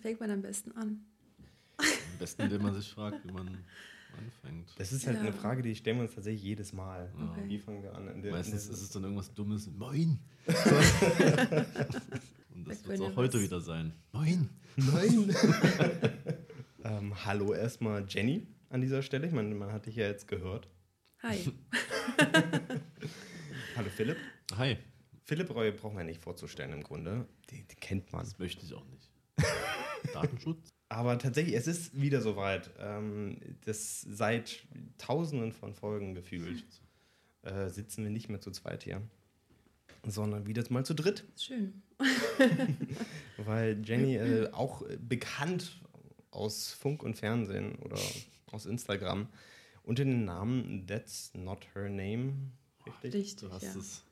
fängt man am besten an? Am besten, indem man sich fragt, wie man anfängt. Das ist halt Ja. eine Frage, die stellen wir uns tatsächlich jedes Mal. Okay. Wie fangen wir an? In der- Meistens in der- ist es dann irgendwas Dummes. Moin! Und das Da wird es auch heute was- wieder sein. Moin! Nein! ähm, hallo erstmal Jenny an dieser Stelle. Ich meine, man hat dich ja jetzt gehört. Hi. Hallo Philipp. Hi, Philipp Reue braucht man nicht vorzustellen im Grunde. Die, die kennt man. das möchte ich auch nicht. Datenschutz? Aber tatsächlich, es ist wieder soweit. Ähm, das seit tausenden von Folgen gefühlt äh, sitzen wir nicht mehr zu zweit hier, sondern wieder mal zu dritt. Schön. Weil Jenny äh, auch bekannt aus Funk und Fernsehen oder aus Instagram unter dem Namen That's Not Her Name. Richtig? Richtig, Du hast ja. es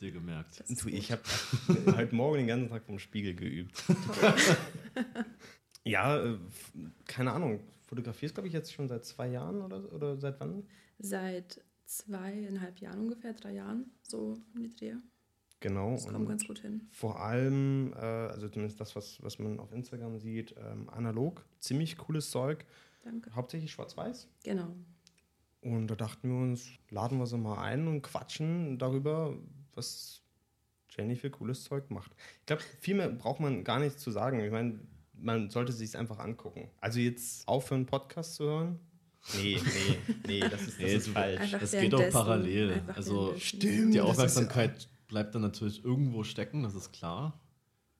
dir gemerkt. Du, ich habe heute Morgen den ganzen Tag vom Spiegel geübt. ja, äh, keine Ahnung. Fotografierst, glaube ich, jetzt schon seit zwei Jahren oder, oder seit wann? Seit zweieinhalb Jahren ungefähr, drei Jahren, so in die Dreh. Genau. Das kommt ganz gut hin. vor allem, äh, also zumindest das, was, was man auf Instagram sieht, ähm, analog. Ziemlich cooles Zeug. Danke. Hauptsächlich schwarz-weiß. Genau. Und da dachten wir uns, laden wir sie mal ein und quatschen darüber, was Jenny für cooles Zeug macht. Ich glaube, viel mehr braucht man gar nicht zu sagen. Ich meine, man sollte sich einfach angucken. Also jetzt aufhören, Podcast zu hören? Nee, nee, nee, das ist, das Nee, ist falsch. Einfach Das geht auch parallel. Also. Stimmt. die Aufmerksamkeit bleibt dann natürlich irgendwo stecken, das ist klar.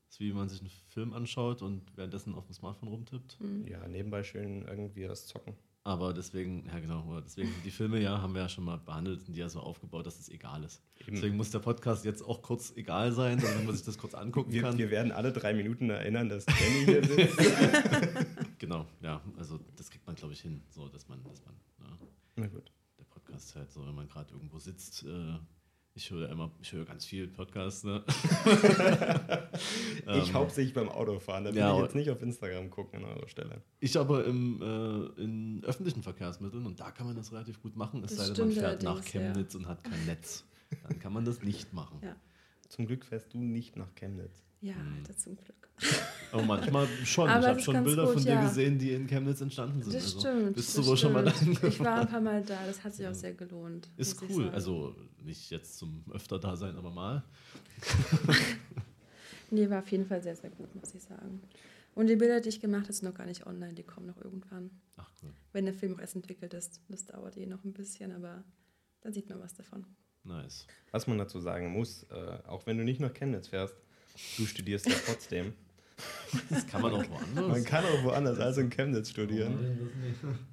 Das ist wie wenn man sich einen Film anschaut und währenddessen auf dem Smartphone rumtippt. Ja, nebenbei schön irgendwie das Zocken. Aber deswegen, ja genau, deswegen, die Filme ja, haben wir ja schon mal behandelt, sind die ja so aufgebaut, dass es egal ist. Eben. Deswegen muss der Podcast jetzt auch kurz egal sein, damit man sich das kurz angucken Wir, kann. wir werden alle drei Minuten erinnern, dass Jenny hier sitzt. Genau, ja, also das kriegt man, glaube ich, hin, so dass man, dass man, ja, Na gut. der Podcast halt so, wenn man gerade irgendwo sitzt, äh, ich höre immer, ich höre ganz viel Podcasts, ne? Ich hauptsächlich beim Autofahren, da will Ähm, ja, ich jetzt nicht auf Instagram gucken an eurer Stelle. Ich aber im, äh, in öffentlichen Verkehrsmitteln und da kann man das relativ gut machen, es sei denn, man fährt nach allerdings, ja. Chemnitz und hat kein Netz. Dann kann man das nicht machen. Ja, Zum Glück fährst du nicht nach Chemnitz. Ja Hm. Alter, zum Glück. Aber manchmal schon. Aber ich habe schon Bilder gut, von dir ja. gesehen, die in Chemnitz entstanden sind. Das also, stimmt. Bist du das wohl schon mal da. Ich war ein paar Mal da, das hat sich auch sehr gelohnt. Ist cool. Also nicht jetzt zum öfter da sein, aber mal. Nee, war auf jeden Fall sehr, sehr gut, muss ich sagen. Und die Bilder, die ich gemacht habe, sind noch gar nicht online, die kommen noch irgendwann. Ach cool. Wenn der Film auch erst entwickelt ist. Das dauert eh noch ein bisschen, aber dann sieht man was davon. Nice. Was man dazu sagen muss, äh, auch wenn du nicht nach Chemnitz fährst, du studierst ja trotzdem. Das kann man auch woanders. Man kann auch woanders als in Chemnitz studieren.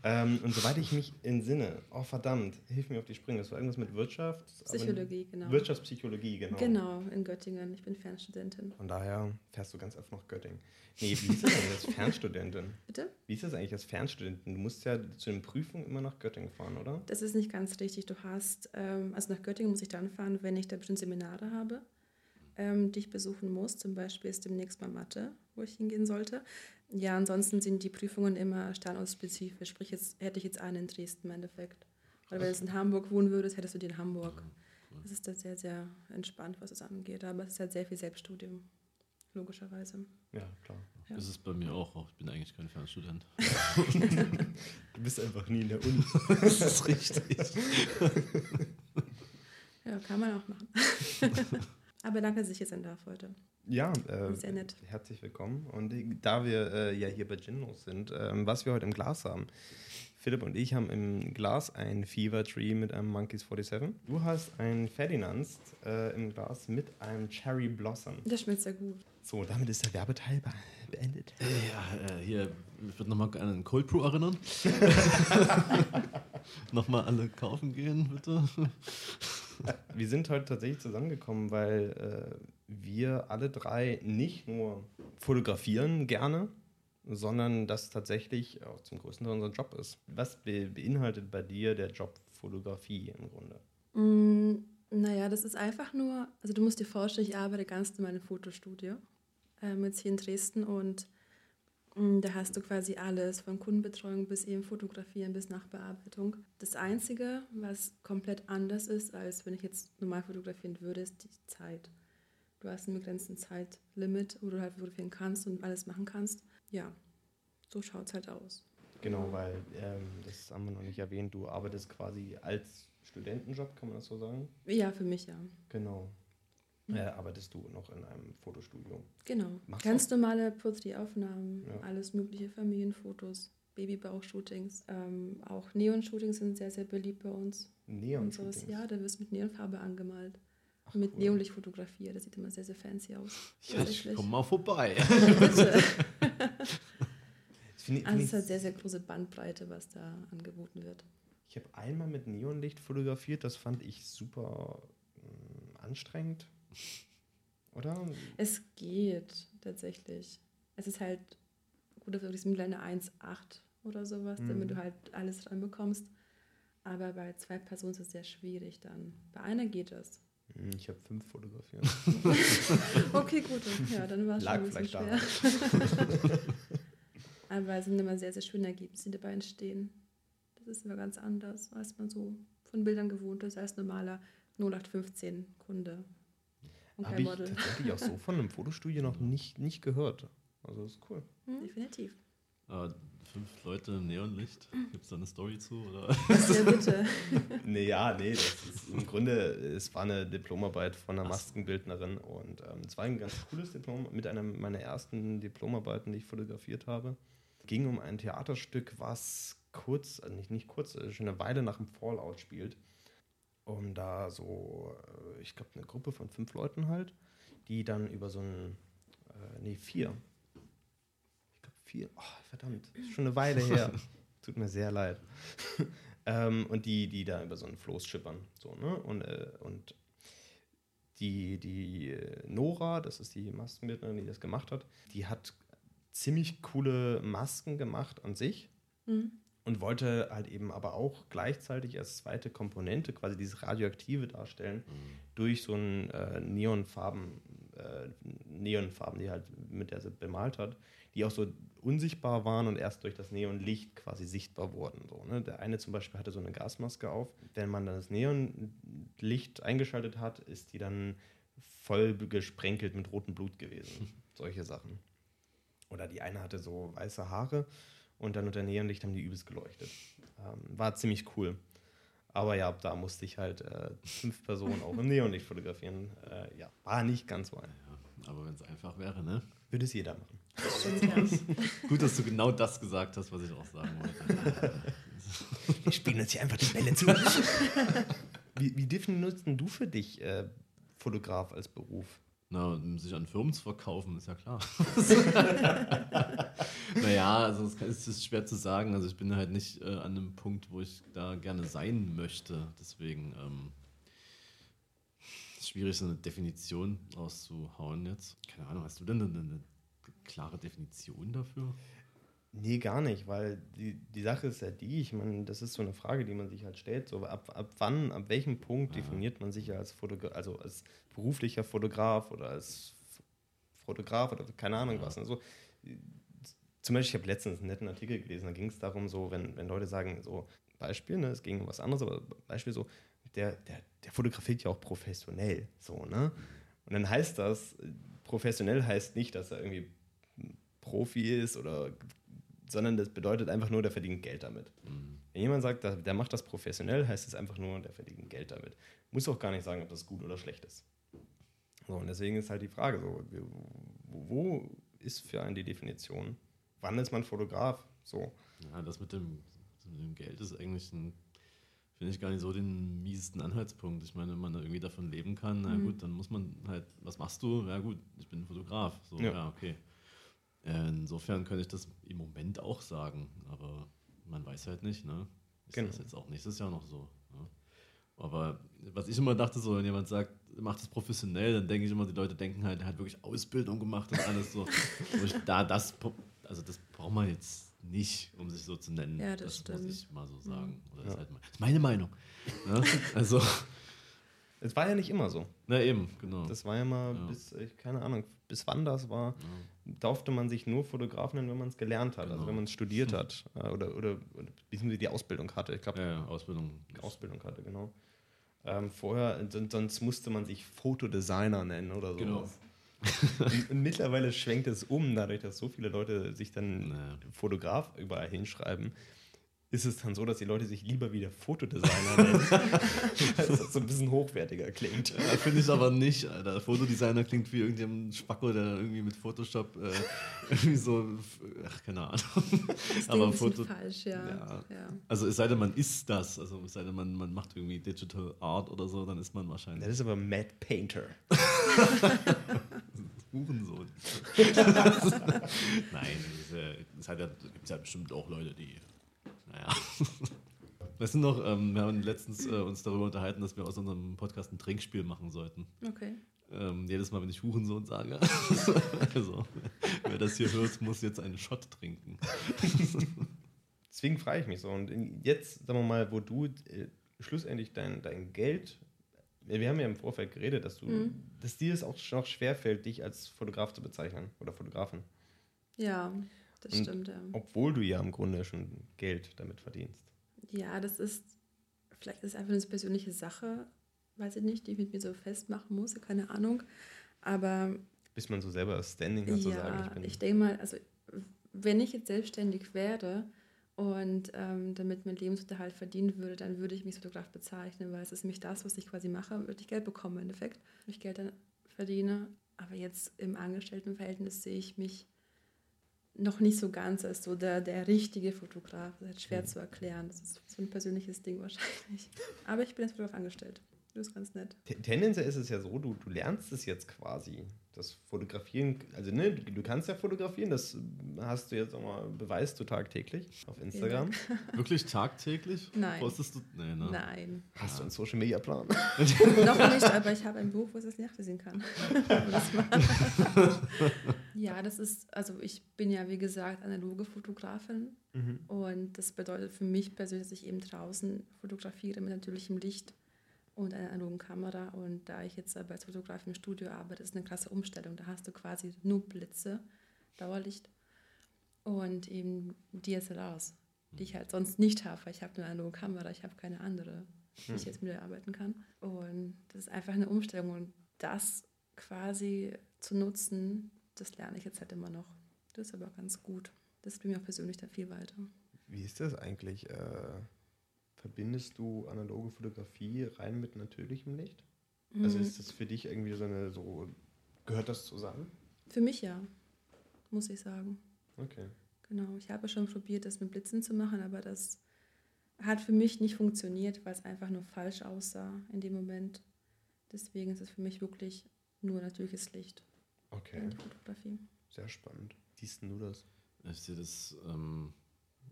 Ähm, und soweit ich mich entsinne, oh verdammt, hilf mir auf die Sprünge, das war irgendwas mit Wirtschaft. Psychologie, genau. Wirtschaftspsychologie, genau. Genau, in Göttingen. Ich bin Fernstudentin. Von daher fährst du ganz oft nach Göttingen. Nee, wie ist das eigentlich als Fernstudentin? Bitte? Wie ist das eigentlich als Fernstudentin? Du musst ja zu den Prüfungen immer nach Göttingen fahren, oder? Das ist nicht ganz richtig. Du hast, ähm, also nach Göttingen muss ich dann fahren, wenn ich da bestimmte Seminare habe, ähm, die ich besuchen muss. Zum Beispiel ist demnächst mal Mathe, wo ich hingehen sollte. Ja, ansonsten sind die Prüfungen immer standortspezifisch. Sprich, jetzt hätte ich jetzt eine in Dresden im Endeffekt. Weil wenn du jetzt in Hamburg wohnen würdest, hättest du die in Hamburg. Das ist da sehr, sehr entspannt, was das angeht. Aber es ist halt sehr viel Selbststudium, logischerweise. Ja, klar. Ja. Das ist bei mir auch. auch. Ich bin eigentlich kein Fernstudent. Du bist einfach nie in der Uni. das ist richtig. Ja, kann man auch machen. Aber danke, dass ich hier sein darf heute. Ja, äh, Sehr nett. herzlich willkommen. Und da wir äh, ja hier bei Ginnos sind, ähm, was wir heute im Glas haben. Philipp und ich haben im Glas ein Fever Tree mit einem Monkeys 47. Du hast ein Ferdinands äh, im Glas mit einem Cherry Blossom. Das schmeckt sehr gut. So, damit ist der Werbeteil be beendet. Ja, äh, hier, ich würde nochmal an den Cold Brew erinnern. nochmal alle kaufen gehen, bitte. Wir sind heute tatsächlich zusammengekommen, weil äh, wir alle drei nicht nur fotografieren gerne, sondern das tatsächlich auch zum größten Teil unser Job ist. Was be beinhaltet bei dir der Job Fotografie im Grunde? Mm, naja, das ist einfach nur, also du musst dir vorstellen, ich arbeite ganz in einem Fotostudio, ähm, jetzt hier in Dresden und da hast du quasi alles, von Kundenbetreuung bis eben Fotografieren bis Nachbearbeitung. Das Einzige, was komplett anders ist, als wenn ich jetzt normal fotografieren würde, ist die Zeit. Du hast einen begrenzten Zeitlimit, wo du halt fotografieren kannst und alles machen kannst. ja, so schaut es halt aus. Genau, weil ähm, das haben wir noch nicht erwähnt, du arbeitest quasi als Studentenjob, kann man das so sagen? Ja, für mich ja. Genau. Mhm. Äh, arbeitest du noch in einem Fotostudio? Genau. Machst Ganz normale Porträtaufnahmen, Ja. alles mögliche Familienfotos, Babybauch-Shootings. Ähm, auch Neon-Shootings sind sehr, sehr beliebt bei uns. Neon. und sowas. Ja, da wird mit Neonfarbe angemalt. Ach, mit cool. Neonlicht fotografiert. Das sieht immer sehr, sehr fancy aus. Ja, ich komm mal vorbei. Bitte. Das find Also es ich hat sehr, sehr große Bandbreite, was da angeboten wird. Ich habe einmal mit Neonlicht fotografiert, das fand ich super mh, anstrengend. Oder? Es geht tatsächlich. Es ist halt gut, dass du diesem eine 1,8 oder sowas, Mhm. damit du halt alles reinbekommst. Aber bei zwei Personen ist es sehr schwierig dann. Bei einer geht es. Hm, Ich habe fünf fotografiert. Okay, gut. Ja, dann war es schon ein bisschen schwer. Aber es sind immer sehr, sehr schöne Ergebnisse, die dabei entstehen. Das ist immer ganz anders, als man so von Bildern gewohnt ist, als normaler 0815 Kunde. Und Habe kein ich Model. tatsächlich auch so von einem Fotostudio noch nicht, nicht gehört. Also ist cool. Hm, Definitiv. Aber fünf Leute im Neonlicht. Gibt es da eine Story zu? Oder? Ja, bitte. Nee, ja, nee, das ist im Grunde, es war eine Diplomarbeit von einer. Maskenbildnerin und ähm, es war ein ganz cooles Diplom, mit einer meiner ersten Diplomarbeiten, die ich fotografiert habe. Ging um ein Theaterstück, was kurz, also nicht, nicht kurz, äh, schon eine Weile nach dem Fallout spielt. Um da so, äh, ich glaube, eine Gruppe von fünf Leuten halt, die dann über so ein, äh, nee, vier. Ich glaube, vier. Oh, verdammt, ist schon eine Weile her. Tut mir sehr leid. ähm, und die, die da über so einen Floß schippern. So, ne? Und, äh, und die, die Nora, das ist die Maskenbildnerin, die das gemacht hat, die hat ziemlich coole Masken gemacht an sich Hm. Und wollte halt eben aber auch gleichzeitig als zweite Komponente quasi dieses Radioaktive darstellen durch so einen äh, Neonfarben, äh, Neonfarben, die halt mit der sie bemalt hat, die auch so unsichtbar waren und erst durch das Neonlicht quasi sichtbar wurden. So, ne? Der eine zum Beispiel hatte so eine Gasmaske auf. Wenn man dann das Neonlicht eingeschaltet hat, ist die dann voll gesprenkelt mit rotem Blut gewesen. Solche Sachen. Oder die eine hatte so weiße Haare und dann unter Neonlicht haben die übelst geleuchtet. Ähm, war ziemlich cool. Aber ja, da musste ich halt äh, fünf Personen auch im Neonlicht fotografieren. Äh, ja, war nicht ganz so einfach. Ja, aber wenn es einfach wäre, ne? Würde es jeder machen. Gut, dass du genau das gesagt hast, was ich auch sagen wollte. Wir spielen uns hier einfach die Bälle zu. wie, wie definierst denn du für dich äh, Fotograf als Beruf? Na, um sich an Firmen zu verkaufen, ist ja klar. naja, also es ist schwer zu sagen. Also ich bin halt nicht äh, an einem Punkt, wo ich da gerne sein möchte. Deswegen ähm, schwierig, so eine Definition rauszuhauen jetzt. Keine Ahnung, hast du denn eine, eine klare Definition dafür? Nee, gar nicht, weil die, die Sache ist ja die, ich meine, das ist so eine Frage, die man sich halt stellt, so ab, ab wann, ab welchem Punkt Ja. definiert man sich als Fotograf, also als beruflicher Fotograf oder als Fotograf oder keine Ahnung Ja. was. Also, zum Beispiel, ich habe letztens einen netten Artikel gelesen, da ging es darum, so, wenn, wenn Leute sagen, so, Beispiel, ne, es ging um was anderes, aber Beispiel so, der, der, der fotografiert ja auch professionell, so, ne? Und dann heißt das, professionell heißt nicht, dass er irgendwie Profi ist oder sondern das bedeutet einfach nur, der verdient Geld damit. Hm. Wenn jemand sagt, der, macht das professionell, heißt es einfach nur, der verdient Geld damit. Muss auch gar nicht sagen, ob das gut oder schlecht ist. So, und deswegen ist halt die Frage, so, wo, ist für einen die Definition? Wann ist man Fotograf? So. Ja, das mit dem, das mit dem Geld ist eigentlich ein, finde ich gar nicht so den miesesten Anhaltspunkt. Ich meine, wenn man irgendwie davon leben kann, na Mhm. gut, dann muss man halt, was machst du? Ja gut, ich bin Fotograf. So, Ja. ja, okay. Insofern könnte ich das im Moment auch sagen, aber man weiß halt nicht, ne? Ist Genau. das jetzt auch nächstes Jahr noch so? Ne? Aber was ich immer dachte, so, wenn jemand sagt, macht das professionell, dann denke ich immer, die Leute denken halt, er hat wirklich Ausbildung gemacht und alles so. Ich, da, das, also das braucht man jetzt nicht, um sich so zu nennen. Ja, das muss stimmt. ich mal so sagen. Oder das, Ja. ist halt das ist meine Meinung. Ne? Also, Es war ja nicht immer so. na eben, genau. Das war ja mal Ja. bis, ich, keine Ahnung, bis wann das war, ja. Durfte man sich nur Fotograf nennen, wenn man es gelernt hat, also Genau. wenn man es studiert hat äh, oder, oder, oder beziehungsweise die Ausbildung hatte. Ich glaube, Ja, ja, Ausbildung. Ausbildung hatte, genau. Ähm, vorher, son- sonst musste man sich Fotodesigner nennen oder so. Genau. mittlerweile schwenkt es um, dadurch, dass so viele Leute sich dann Naja. Fotograf überall hinschreiben, ist es dann so, dass die Leute sich lieber wieder Fotodesigner nennen, weil das so ein bisschen hochwertiger klingt. Ja, Finde ich aber nicht, Alter. Fotodesigner klingt wie irgendein Spacko, der irgendwie mit Photoshop äh, irgendwie so, ach, keine Ahnung. Das aber Foto. falsch, ja. Ja. ja. Also es sei denn, man ist das. Also es sei denn, man, man macht irgendwie Digital Art oder so, dann ist man wahrscheinlich Das ist aber Matt Painter. Hurensohn. Nein, es, äh, es hat ja, gibt ja bestimmt auch Leute, die. Naja. Wir sind noch, ähm, wir haben letztens äh, uns darüber unterhalten, dass wir aus unserem Podcast ein Trinkspiel machen sollten. Okay. Ähm, jedes Mal, wenn ich Hurensohn sage. also, wer das hier hört, muss jetzt einen Shot trinken. Deswegen frage ich mich so. Und jetzt, sagen wir mal, wo du äh, schlussendlich dein, dein Geld. Wir haben ja im Vorfeld geredet, dass du, Mhm. dass dir es auch noch schwerfällt, dich als Fotograf zu bezeichnen oder Fotografin. Ja, das Und stimmt, ja. Obwohl du ja im Grunde schon Geld damit verdienst. Ja, das ist, vielleicht ist es einfach eine persönliche Sache, weiß ich nicht, die ich mit mir so festmachen muss, keine Ahnung. Aber Bis man so selber das Standing hat, zu sagen, ja, ich bin. ich denke mal, also wenn ich jetzt selbstständig werde und ähm, damit mein Lebensunterhalt verdienen würde, dann würde ich mich Fotograf bezeichnen, weil es ist nämlich das, was ich quasi mache, würde ich Geld bekommen im Endeffekt, wenn ich Geld dann verdiene. Aber jetzt im Angestelltenverhältnis sehe ich mich noch nicht so ganz als so der, der richtige Fotograf. Das ist halt schwer Mhm. zu erklären. Das ist so ein persönliches Ding wahrscheinlich. Aber ich bin als Fotograf angestellt. Das ist ganz nett. Te- Tendenziell ist es ja so, du, du lernst es jetzt quasi. Das Fotografieren, also ne, du, du kannst ja fotografieren, das hast du jetzt auch mal, beweist du tagtäglich auf Instagram. Wirklich tagtäglich? Nein. Postest du? Nee, ne? Nein. Hast du einen Social Media Plan? Noch nicht, aber ich habe ein Buch, wo ich das nachlesen kann. ja, das ist, also ich bin ja wie gesagt analoge Fotografin Mhm. und das bedeutet für mich persönlich, dass ich eben draußen fotografiere mit natürlichem Licht und einer analogen Kamera. Und da ich jetzt als Fotografin im Studio arbeite, ist eine klasse Umstellung. Da hast du quasi nur Blitze, Dauerlicht und eben DSLRs, die ich halt sonst nicht habe, weil ich habe nur eine analoge Kamera, ich habe keine andere, die ich jetzt mit arbeiten kann. Und das ist einfach eine Umstellung und das quasi zu nutzen, das lerne ich jetzt halt immer noch. Das ist aber ganz gut. Das bringt mir auch persönlich dann viel weiter. Wie ist das eigentlich? Äh, verbindest du analoge Fotografie rein mit natürlichem Licht? Also Mhm. ist das für dich irgendwie so eine, so, gehört das zusammen? Für mich ja, muss ich sagen. Okay. Genau, ich habe schon probiert, das mit Blitzen zu machen, aber das hat für mich nicht funktioniert, weil es einfach nur falsch aussah in dem Moment. Deswegen ist es für mich wirklich nur natürliches Licht Okay, in der Fotografie. sehr spannend. Siehst du das? Ich sehe das, ähm,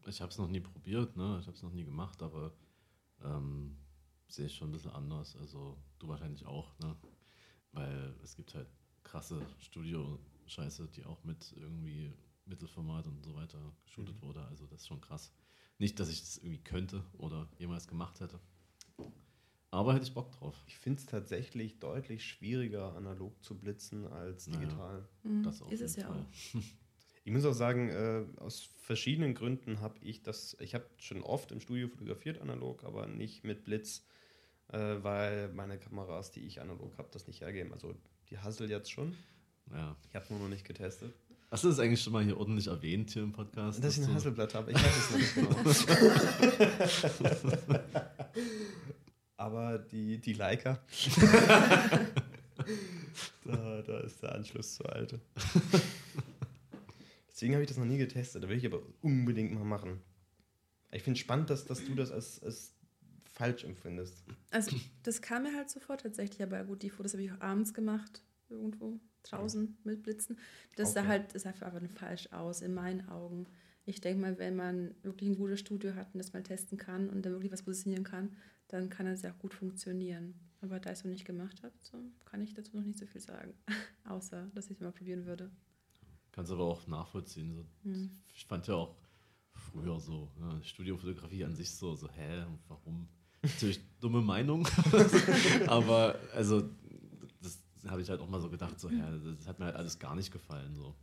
ich habe es noch nie probiert, ne? ich habe es noch nie gemacht, aber ähm, sehe ich schon ein bisschen anders. Also du wahrscheinlich auch, ne? weil es gibt halt krasse Studio-Scheiße, die auch mit irgendwie Mittelformat und so weiter geshootet Mhm. wurde. Also das ist schon krass. Nicht, dass ich das irgendwie könnte oder jemals gemacht hätte. Aber hätte ich Bock drauf. Ich finde es tatsächlich deutlich schwieriger, analog zu blitzen als Naja. digital. Mhm. Das auf ist es ja jeden Fall. auch. Ich muss auch sagen, äh, aus verschiedenen Gründen habe ich das, ich habe schon oft im Studio fotografiert analog, aber nicht mit Blitz, äh, weil meine Kameras, die ich analog habe, das nicht hergeben. Also die Hassel jetzt schon. Ja. Ich habe nur noch nicht getestet. Hast du das eigentlich schon mal hier ordentlich erwähnt hier im Podcast? Dass ich ein Hasselblatt habe, ich weiß es noch nicht genau. Aber die, die Leica, da, da ist der Anschluss zur alte. Deswegen habe ich das noch nie getestet. Da will ich aber unbedingt mal machen. Ich finde es spannend, dass, dass du das als, als falsch empfindest. Also das kam mir halt sofort tatsächlich, aber gut, die Fotos habe ich auch abends gemacht, irgendwo draußen mit Blitzen. Das sah Okay. halt, das sah einfach falsch aus, in meinen Augen. Ich denke mal, wenn man wirklich ein gutes Studio hat und das mal testen kann und da wirklich was positionieren kann, dann kann es ja auch gut funktionieren. Aber da ich es noch nicht gemacht habe, so, kann ich dazu noch nicht so viel sagen. Außer, dass ich es mal probieren würde. Kannst aber auch nachvollziehen. So. Hm. Ich fand ja auch früher so, ja, Studiofotografie an sich so, so, hä, warum? Natürlich dumme Meinung, aber also das habe ich halt auch mal so gedacht, so, hä, das hat mir halt alles gar nicht gefallen. So.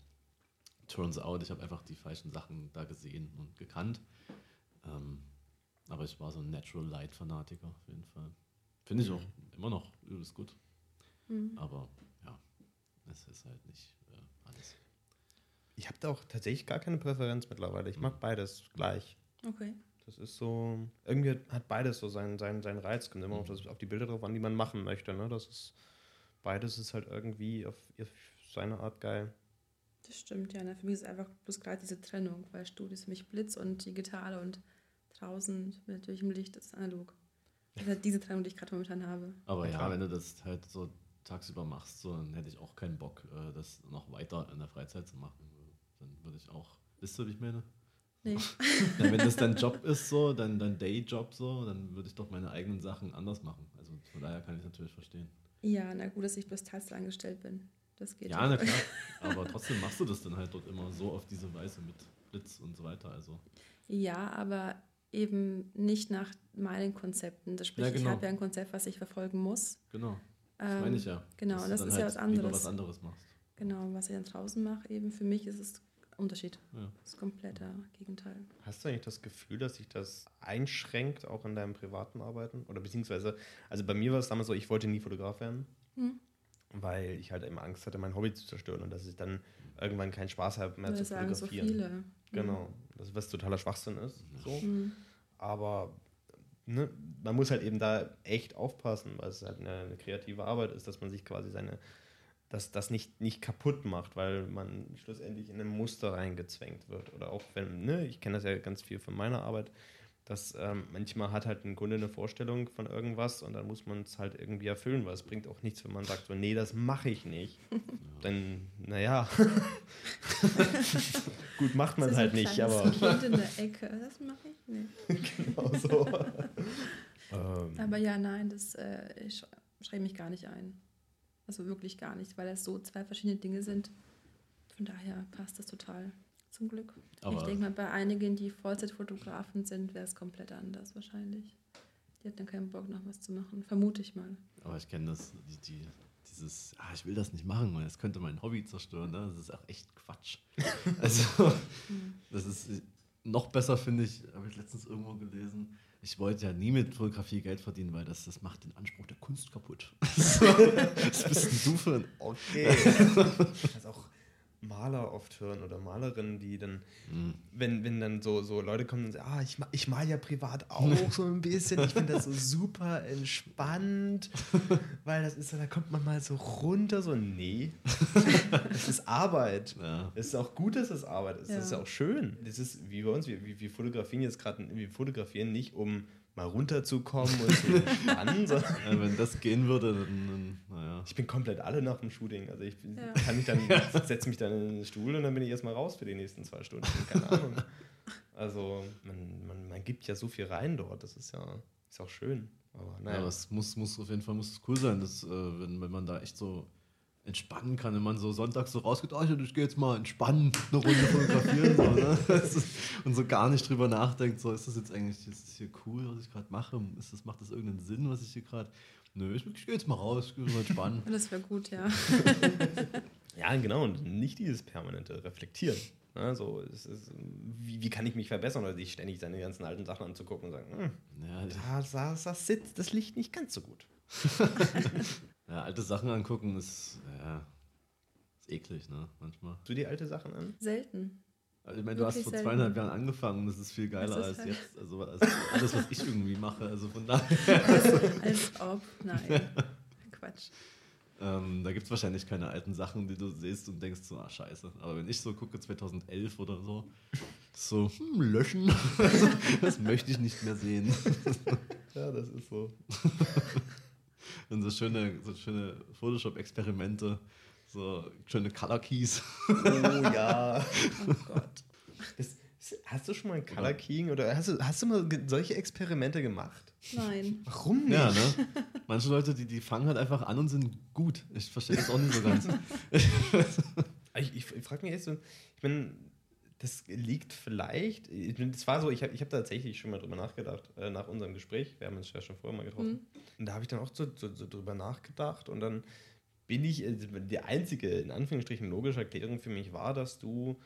Turns out, ich habe einfach die falschen Sachen da gesehen und gekannt. Ähm, aber ich war so ein Natural Light Fanatiker auf jeden Fall. Finde ich auch immer noch übelst gut. Hm. Aber ja, es ist halt nicht äh, alles. Ich habe da auch tatsächlich gar keine Präferenz mittlerweile. Ich mag beides gleich. Okay. Das ist so, irgendwie hat beides so seinen, seinen, seinen Reiz. Kommt immer auf, das, auf die Bilder drauf an, die man machen möchte. Ne? Das ist, beides ist halt irgendwie auf seine Art geil. Das stimmt, ja. Für mich ist einfach bloß gerade diese Trennung, weil Studio ist für mich Blitz und digital und draußen natürlich im Licht ist analog. Das ist halt diese Trennung, die ich gerade momentan habe. Aber ja, Klar. wenn du das halt so tagsüber machst, so, dann hätte ich auch keinen Bock, äh, das noch weiter in der Freizeit zu machen. Dann würde ich auch, wisst ihr, wie ich meine? Nee. Ja, wenn das dein Job ist, so, dein, dein Dayjob so, dann würde ich doch meine eigenen Sachen anders machen. Also von daher kann ich natürlich verstehen. Ja, na gut, dass ich bloß Teilzeit angestellt bin. Das geht Ja, na klar. Aber trotzdem machst du das dann halt dort immer so auf diese Weise mit Blitz und so weiter. Also Ja, aber eben nicht nach meinen Konzepten. Das sprich, Ja, genau. ich habe ja ein Konzept, was ich verfolgen muss. genau, das Ähm, meine ich ja. Genau, das dann ist ja was anderes. was anderes machst. Genau, was ich dann draußen mache, eben für mich ist es Unterschied. Ja. Das kompletter Gegenteil. Hast du eigentlich das Gefühl, dass sich das einschränkt, auch in deinem privaten Arbeiten? Oder beziehungsweise, also bei mir war es damals so, ich wollte nie Fotograf werden, Hm. weil ich halt immer Angst hatte, mein Hobby zu zerstören und dass ich dann irgendwann keinen Spaß habe mehr zu Das sagen so fotografieren. viele. Genau, das, was totaler Schwachsinn ist. So. Mhm. Aber ne, man muss halt eben da echt aufpassen, weil es halt eine, eine kreative Arbeit ist, dass man sich quasi seine, dass das nicht, nicht kaputt macht, weil man schlussendlich in ein Muster reingezwängt wird. Oder auch wenn, ne, ich kenne das ja ganz viel von meiner Arbeit, dass ähm, manchmal hat halt ein Kunde eine Vorstellung von irgendwas und dann muss man es halt irgendwie erfüllen, weil es bringt auch nichts, wenn man sagt, so, nee, das mache ich nicht. Dann, naja, gut macht man halt nicht, aber Kind in der Ecke. Das mache ich nicht. genau so. ähm, Aber ja, nein, das äh, ich schreibe mich gar nicht ein. Also wirklich gar nicht, weil das so zwei verschiedene Dinge sind. Von daher passt das total. Zum Glück. ich Aber denke mal, bei einigen, die Vollzeitfotografen sind, wäre es komplett anders wahrscheinlich. Die hätten dann keinen Bock, noch was zu machen. Vermute ich mal. Aber ich kenne das, die, die, dieses, ah, ich will das nicht machen, weil das könnte mein Hobby zerstören. Ne? Das ist auch echt Quatsch. also, das ist noch besser, finde ich, habe ich letztens irgendwo gelesen. Ich wollte ja nie mit Fotografie Geld verdienen, weil das, das macht den Anspruch der Kunst kaputt. was bist du für ein Okay. also auch Maler oft hören oder Malerinnen, die dann, Mhm. wenn, wenn dann so, so Leute kommen und sagen, ah, ich, ma- ich mal ja privat auch so ein bisschen. Ich finde das so super entspannt, weil das ist, so, da kommt man mal so runter, so, nee, das ist Arbeit. Ja. Es ist auch gut, dass es Arbeit ist. Das ist Ja. ja auch schön. Das ist wie bei uns, wir, wir wir fotografieren jetzt gerade, wir fotografieren nicht, um mal runterzukommen und zu entspannen, Ja, wenn das gehen würde, dann, dann naja. ich bin komplett alle nach dem Shooting. Also ich bin- Ja. kann mich dann, setze mich dann in den Stuhl und dann bin ich erstmal raus für die nächsten zwei Stunden. Keine Ahnung. Also man, man, man gibt ja so viel rein dort. Das ist ja ist auch schön. Aber Ja, naja. aber es muss, muss auf jeden Fall muss es cool sein, dass, äh, wenn, wenn man da echt so entspannen kann, wenn man so sonntags so rausgeht, oh, ich gehe jetzt mal entspannen, eine Runde fotografieren so, ne? Und so gar nicht drüber nachdenkt, so ist das jetzt eigentlich ist das hier cool, was ich gerade mache? Ist das, macht das irgendeinen Sinn, was ich hier gerade. Nö, ich, ich gehe jetzt mal raus, ich gehe mal entspannen. Das wäre gut, ja. ja, genau. Und nicht dieses permanente Reflektieren. Also, es ist, wie, wie kann ich mich verbessern oder sich ständig seine ganzen alten Sachen anzugucken und sagen, hm, Ja, da, da, das sitzt das Licht nicht ganz so gut. ja, alte Sachen angucken ist, ja, ist eklig, ne? Manchmal. Du die alte Sachen an? Selten. Also, ich meine, du hast vor selten. zweieinhalb Jahren angefangen und das ist viel geiler Das als ist halt- jetzt. Also, als alles, was ich irgendwie mache. Also von daher. Als ob. Nein. Quatsch. Ähm, da gibt es wahrscheinlich keine alten Sachen, die du siehst und denkst so, ah, scheiße. Aber wenn ich so gucke, 2011 oder so, so, hm, löschen, das möchte ich nicht mehr sehen. Ja, das ist so. Und so schöne, so schöne Photoshop-Experimente, so schöne Color Keys. Oh ja. Oh Gott. Das, hast du schon mal ein Color Keying oder hast du, hast du mal solche Experimente gemacht? Nein. Warum nicht? Ja, ne? Manche Leute, die, die fangen halt einfach an und sind gut. Ich verstehe das auch nicht so ganz. Ich, ich, ich frage mich jetzt so, ich meine, das liegt vielleicht, das war so, ich habe ich hab tatsächlich schon mal drüber nachgedacht, äh, nach unserem Gespräch, wir haben uns ja schon vorher mal getroffen, und da habe ich dann auch so, so, so drüber nachgedacht und dann bin ich, äh, die einzige, in Anführungsstrichen, logische Erklärung für mich war, dass du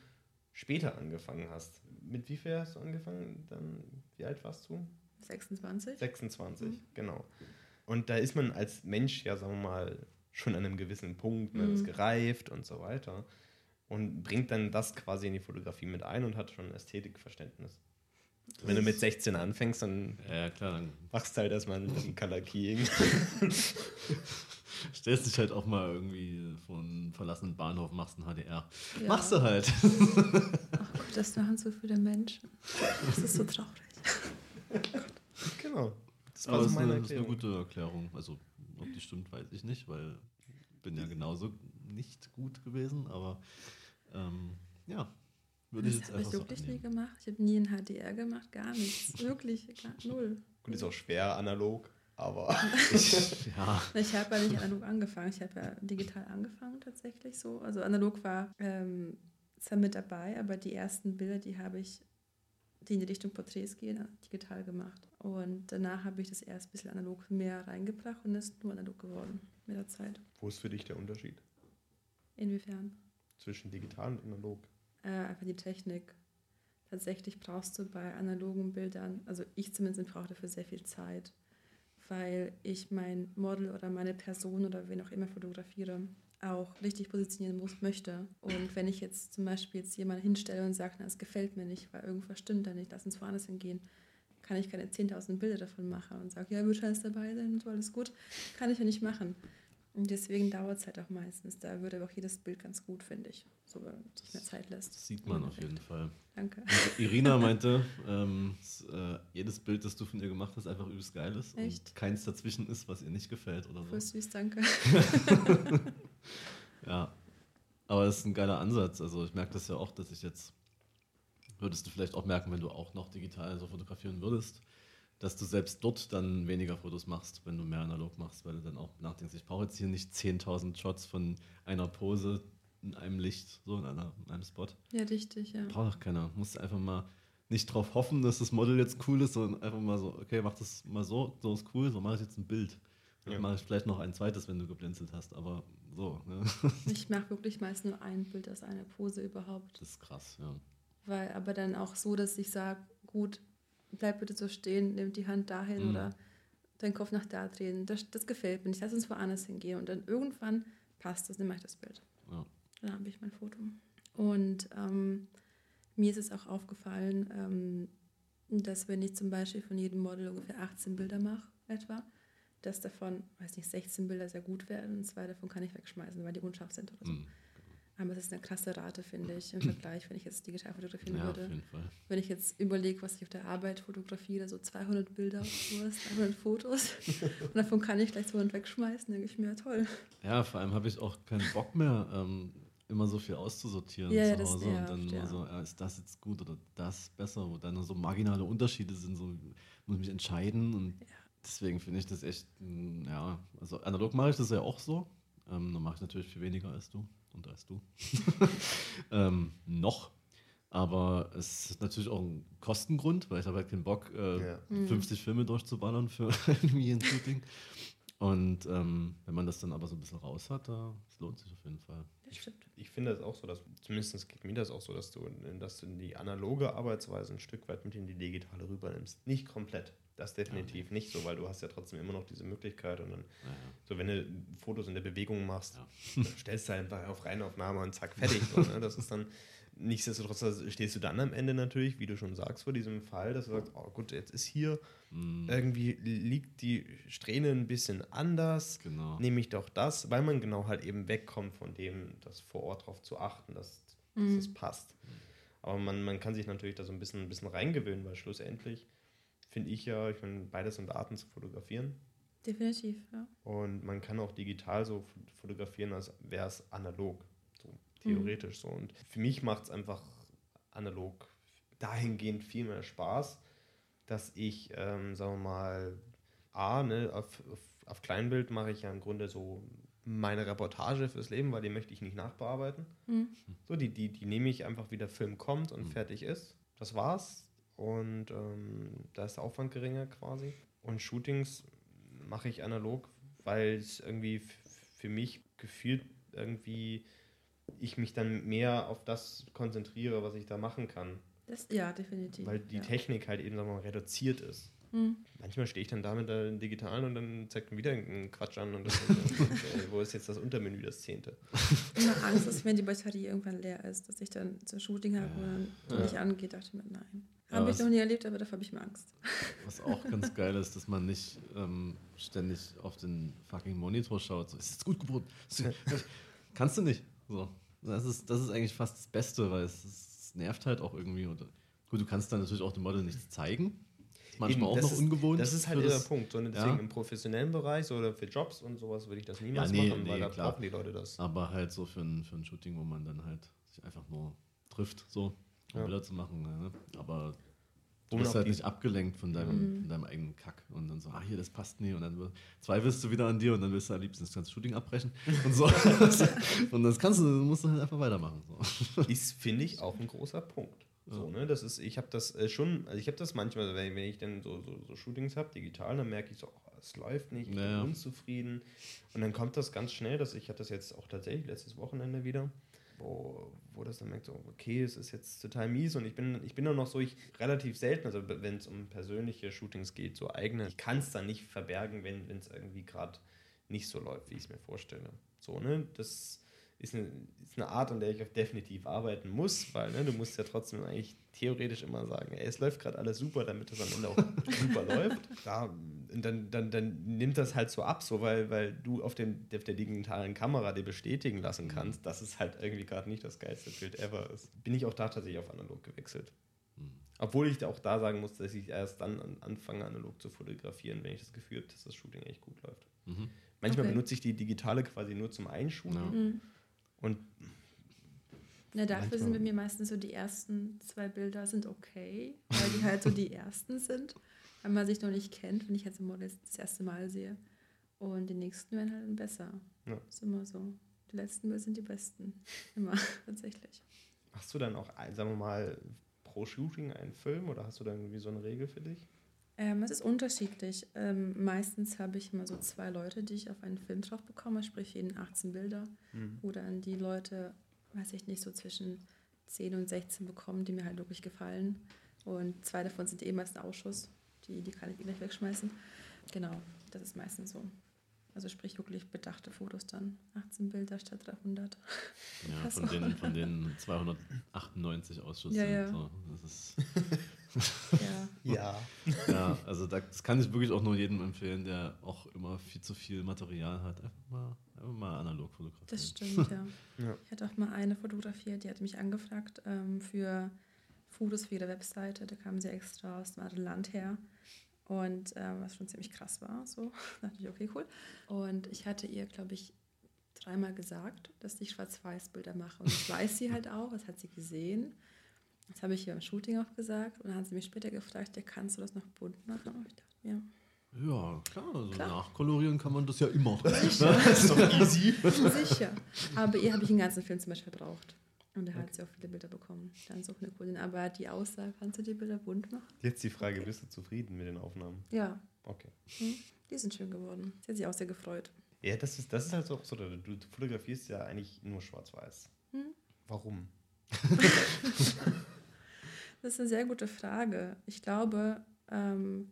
später angefangen hast. Mit wie viel hast du angefangen? Dann, wie alt warst du? 26? 26, genau. Und da ist man als Mensch ja, sagen wir mal, schon an einem gewissen Punkt, man Mhm. ist gereift und so weiter. Und bringt dann das quasi in die Fotografie mit ein und hat schon ein Ästhetikverständnis. Wenn du mit 16 anfängst, dann Ja, klar, dann machst du halt erstmal ein bisschen Color Keying. stellst dich halt auch mal irgendwie vor einen verlassenen Bahnhof, machst ein HDR. Ja. Machst du halt. Ach Gott, das machen so viele Menschen. Das ist so traurig. genau. Das Aber war das so ist meine eine, das ist eine gute Erklärung. Also, ob die stimmt, weiß ich nicht, weil ich bin ja genauso nicht gut gewesen, aber ähm, ja, würde ich Das jetzt habe ich einfach so wirklich nie gemacht. Ich habe nie ein HDR gemacht, gar nichts. Wirklich, gar, null. Gut, ist auch schwer analog, aber Ja, Ich habe ja nicht analog angefangen. Ich habe ja digital angefangen tatsächlich so. Also analog war ähm, zwar mit dabei, aber die ersten Bilder, die habe ich, die in die Richtung Porträts gehen, digital gemacht. Und danach habe ich das erst ein bisschen analog mehr reingebracht und ist nur analog geworden mit der Zeit. wo ist für dich der Unterschied Inwiefern? zwischen digital und analog? Äh, einfach die Technik. Tatsächlich brauchst du bei analogen Bildern, also ich zumindest brauche dafür sehr viel Zeit, weil ich mein Model oder meine Person oder wen auch immer fotografiere, auch richtig positionieren muss, möchte. Und wenn ich jetzt zum Beispiel jetzt jemanden hinstelle und sage, na, es gefällt mir nicht, weil irgendwas stimmt da nicht, lass uns woanders hingehen, kann ich keine 10.000 Bilder davon machen und sage, ja, wird alles dabei sein und so, alles gut. Kann ich ja nicht machen. Und deswegen dauert es halt auch meistens. Da würde aber auch jedes Bild ganz gut, finde ich, so wenn man sich mehr Zeit lässt. das sieht man auf jeden Fall. Danke. Und Irina meinte, ähm, dass, äh, jedes Bild, das du von ihr gemacht hast, einfach übelst geil ist Echt? und keins dazwischen ist, was ihr nicht gefällt oder Voll so. süß, danke. Ja, aber das ist ein geiler Ansatz. Also ich merke das ja auch, dass ich jetzt, würdest du vielleicht auch merken, wenn du auch noch digital so fotografieren würdest, dass du selbst dort dann weniger Fotos machst, wenn du mehr analog machst, weil du dann auch nachdenkst, ich brauche jetzt hier nicht 10.000 Shots von einer Pose in einem Licht, so in, einer, in einem Spot. Ja, richtig, ja. Braucht doch keiner. Musst einfach mal nicht drauf hoffen, dass das Model jetzt cool ist, sondern einfach mal so, okay, mach das mal so, so ist cool, so mache ich jetzt ein Bild. Dann Ja. mache ich vielleicht noch ein zweites, wenn du geblinzelt hast, aber so, ne? Ich mache wirklich meist nur ein Bild aus einer Pose überhaupt. Das ist krass, ja. Weil aber dann auch so, dass ich sage, gut, bleib bitte so stehen, nimm die Hand dahin Mhm. oder deinen Kopf nach da drehen. Das, das gefällt mir nicht. Lass uns woanders hingehen. Und dann irgendwann passt das, dann mache ich das Bild. ja. Dann habe ich mein Foto. Und ähm, mir ist es auch aufgefallen, ähm, dass wenn ich zum Beispiel von jedem Model ungefähr 18 Bilder mache, etwa, dass davon, weiß nicht, 16 Bilder sehr gut werden und zwei davon kann ich wegschmeißen, weil die unscharf sind oder so. Mhm. Aber das ist eine krasse Rate, finde ich, im Vergleich, wenn ich jetzt digital fotografieren Ja, auf würde. jeden Fall. Wenn ich jetzt überlege, was ich auf der Arbeit fotografiere, so 200 Bilder oder sowas, 200 Fotos und davon kann ich gleich 200 wegschmeißen, denke ich mir, ja, toll. Ja, vor allem habe ich auch keinen Bock mehr, ähm, immer so viel auszusortieren Ja, zu Hause und dann ja. so, ja, ist das jetzt gut oder das besser, wo dann so marginale Unterschiede sind, so muss ich mich entscheiden und deswegen finde ich das echt, mm, ja, also analog mache ich das ja auch so, ähm, dann mache ich natürlich viel weniger als du und als du. ähm, noch. Aber es ist natürlich auch ein Kostengrund, weil ich habe halt keinen Bock, äh, Ja. Mhm. 50 Filme durchzuballern für irgendwie ein Shooting. Und ähm, wenn man das dann aber so ein bisschen raus hat, da, das lohnt sich auf jeden Fall. Das stimmt. Ich finde es auch so, dass, zumindest geht mir das auch so, dass du, dass du die analoge Arbeitsweise ein Stück weit mit in die digitale rübernimmst. Nicht komplett. Das definitiv nicht so, weil du hast ja trotzdem immer noch diese Möglichkeit und dann, Naja. so wenn du Fotos in der Bewegung machst, Ja. dann stellst du einfach auf Reinaufnahme und zack, fertig. So, ne? Das ist dann, nichtsdestotrotz da stehst du dann am Ende natürlich, wie du schon sagst, vor diesem Fall, dass du sagst, oh gut, jetzt ist hier, Mm, irgendwie liegt die Strähne ein bisschen anders, genau. nehme ich doch das, weil man genau halt eben wegkommt von dem, das vor Ort darauf zu achten, dass, dass Mhm. es passt. Aber man, man kann sich natürlich da so ein bisschen, ein bisschen reingewöhnen, weil schlussendlich finde ich ja, ich meine, beides sind Arten zu fotografieren. Definitiv, ja. Und man kann auch digital so fotografieren, als wäre es analog. So theoretisch so. Und für mich macht es einfach analog dahingehend viel mehr Spaß, dass ich, ähm, sagen wir mal, A, ne, auf, auf, auf Kleinbild mache ich ja im Grunde so meine Reportage fürs Leben, weil die möchte ich nicht nachbearbeiten. Mhm. So, die, die, die nehme ich einfach, wie der Film kommt und Mhm. fertig ist. Das war's. Und ähm, da ist der Aufwand geringer quasi. Und Shootings mache ich analog, weil es irgendwie für mich gefühlt irgendwie ich mich dann mehr auf das konzentriere, was ich da machen kann. Das, ja, definitiv. Weil die ja. Technik halt eben, sagen wir mal, reduziert ist. Mhm. Manchmal stehe ich dann da mit der digitalen und dann zeigt mir wieder einen Quatsch an und, das, äh, wo ist jetzt das Untermenü, das zehnte? Immer Angst, dass wenn die Batterie irgendwann leer ist, dass ich dann so ein Shooting habe und dann Ja. nicht angeht, dachte ich mir, nein. Ja, habe ich was- noch nie erlebt, aber dafür habe ich mir Angst. Was auch ganz geil ist, dass man nicht ähm, ständig auf den fucking Monitor schaut. So, ist jetzt gut? Ist- Kannst du nicht. So. Das, ist, das ist eigentlich fast das Beste, weil es, es nervt halt auch irgendwie. Und, gut, du kannst dann natürlich auch dem Model nichts zeigen. Manchmal Eben, auch noch ist, ungewohnt. Das ist halt der das- Punkt. So, und Ja. deswegen im professionellen Bereich so, oder für Jobs und sowas würde ich das niemals Ja, nee, machen, weil nee, da klar. brauchen die Leute das. Aber halt so für ein, für ein Shooting, wo man dann halt sich einfach nur trifft, so, um Ja. Bilder zu machen. Ne? Aber du bist halt nicht abgelenkt von deinem, von deinem eigenen Kack. Und dann so, ah, hier, das passt nie. Und dann zweifelst du wieder an dir und dann willst du am liebsten das ganze Shooting abbrechen. Und so. und das kannst du, musst du halt einfach weitermachen. So. Ist, finde ich, auch ein großer Punkt. So, ne? das ist, ich habe das äh, schon, also ich habe das manchmal, wenn, wenn ich dann so, so, so Shootings habe, digital, dann merke ich so, oh, es läuft nicht, ich Ja, ja. bin unzufrieden. Und dann kommt das ganz schnell, dass ich hatte das jetzt auch tatsächlich letztes Wochenende wieder, wo, wo das dann merkt, so, okay, es ist jetzt total mies und ich bin, ich bin auch noch so, ich relativ selten, also wenn es um persönliche Shootings geht, so eigene, ich kann es dann nicht verbergen, wenn es irgendwie gerade nicht so läuft, wie ich es mir vorstelle. So, ne, das ist eine, ist eine Art, an der ich auch definitiv arbeiten muss, weil ne, du musst ja trotzdem eigentlich theoretisch immer sagen, ey, es läuft gerade alles super, damit es am Ende auch super läuft. Da, und dann, dann, dann nimmt das halt so ab, so weil, weil du auf, dem, auf der digitalen Kamera dir bestätigen lassen kannst, dass es halt irgendwie gerade nicht das geilste Bild ever ist. Bin ich auch da tatsächlich auf analog gewechselt. Obwohl ich auch da sagen muss, dass ich erst dann an- anfange, analog zu fotografieren, wenn ich das Gefühl habe, dass das Shooting echt gut läuft. Mhm. Manchmal Okay. benutze ich die digitale quasi nur zum Einshooten. Ja. Mhm. Und Na, dafür Manchmal- sind bei mir meistens so die ersten zwei Bilder sind okay, weil die halt so die ersten sind. Weil man sich noch nicht kennt, wenn ich jetzt ein Model das erste Mal sehe. Und die nächsten werden halt dann besser. Ja. Ist immer so. Die letzten Bilder sind die besten. Immer, tatsächlich. Machst du dann auch, sagen wir mal, pro Shooting einen Film oder hast du dann irgendwie so eine Regel für dich? Ähm, es ist unterschiedlich. Ähm, meistens habe ich immer so zwei Leute, die ich auf einen Film drauf bekomme, sprich jeden 18 Bilder. Oder an die Leute, weiß ich nicht, so zwischen 10 und 16 bekommen, die mir halt wirklich gefallen. Und zwei davon sind eben als ein Ausschuss. Die, die kann ich gleich wegschmeißen. Genau, das ist meistens so. Also sprich wirklich bedachte Fotos dann. 18 Bilder statt 300. Ja, von den, von den 298 Ausschüssen. Ja, ja. So, das ist, Ja, Ja. ja, also da, das kann ich wirklich auch nur jedem empfehlen, der auch immer viel zu viel Material hat. Einfach mal, einfach mal analog fotografieren. das stimmt, ja. Ja. Ich hatte auch mal eine fotografiert, die hatte mich angefragt ähm, für Fotos für ihre Webseite. Da kam sie extra aus einem anderen Land her. Und ähm, was schon ziemlich krass war. So, da dachte ich, okay, cool. Und ich hatte ihr, glaube ich, dreimal gesagt, dass ich Schwarz-Weiß-Bilder mache. Und das weiß sie halt auch, das hat sie gesehen. Das habe ich ihr beim Shooting auch gesagt. Und dann hat sie mich später gefragt, ja, kannst du das noch bunt machen? Und ich dachte mir, Ja, klar, also Klar. nachkolorieren kann man das ja immer. Das ist doch easy. Sicher. Aber ihr habe ich einen ganzen Film zum Beispiel verbraucht. Und da hat sie auch viele Bilder bekommen. Dann so eine Kundin. Aber die Aussage, kannst du die Bilder bunt machen? Jetzt die Frage, bist du zufrieden mit den Aufnahmen? Ja, Okay. hm, die sind schön geworden. Sie hat sich auch sehr gefreut. Ja, das ist, das ist halt auch so, du, du fotografierst ja eigentlich nur schwarz-weiß. Hm. Warum? Das ist eine sehr gute Frage. Ich glaube, ähm,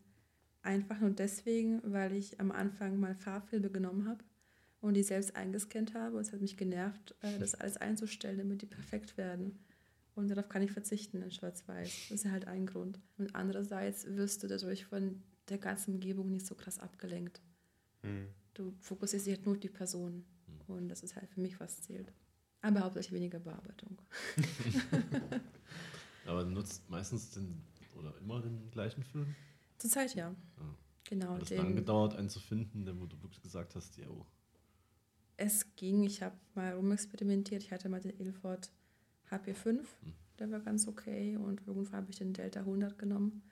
einfach nur deswegen, weil ich am Anfang mal Farbfilme genommen habe und die selbst eingescannt habe. Und es hat mich genervt, äh, das alles einzustellen, damit die perfekt werden. Und darauf kann ich verzichten in Schwarz-Weiß. Das ist ja halt ein Grund. Und andererseits wirst du dadurch von der ganzen Umgebung nicht so krass abgelenkt. Hm. Du fokussierst dich halt nur auf die Person. Und das ist halt für mich, was zählt. Aber hauptsächlich weniger Bearbeitung. Aber nutzt meistens den oder immer den gleichen Film. Zurzeit ja. Ja. Genau. Hat es lange gedauert, einen zu finden, der wo du wirklich gesagt hast, ja, oh, Es ging, ich habe mal rumexperimentiert. Ich hatte mal den Ilford HP5, der war ganz okay. Und irgendwann habe ich den Delta 100 genommen.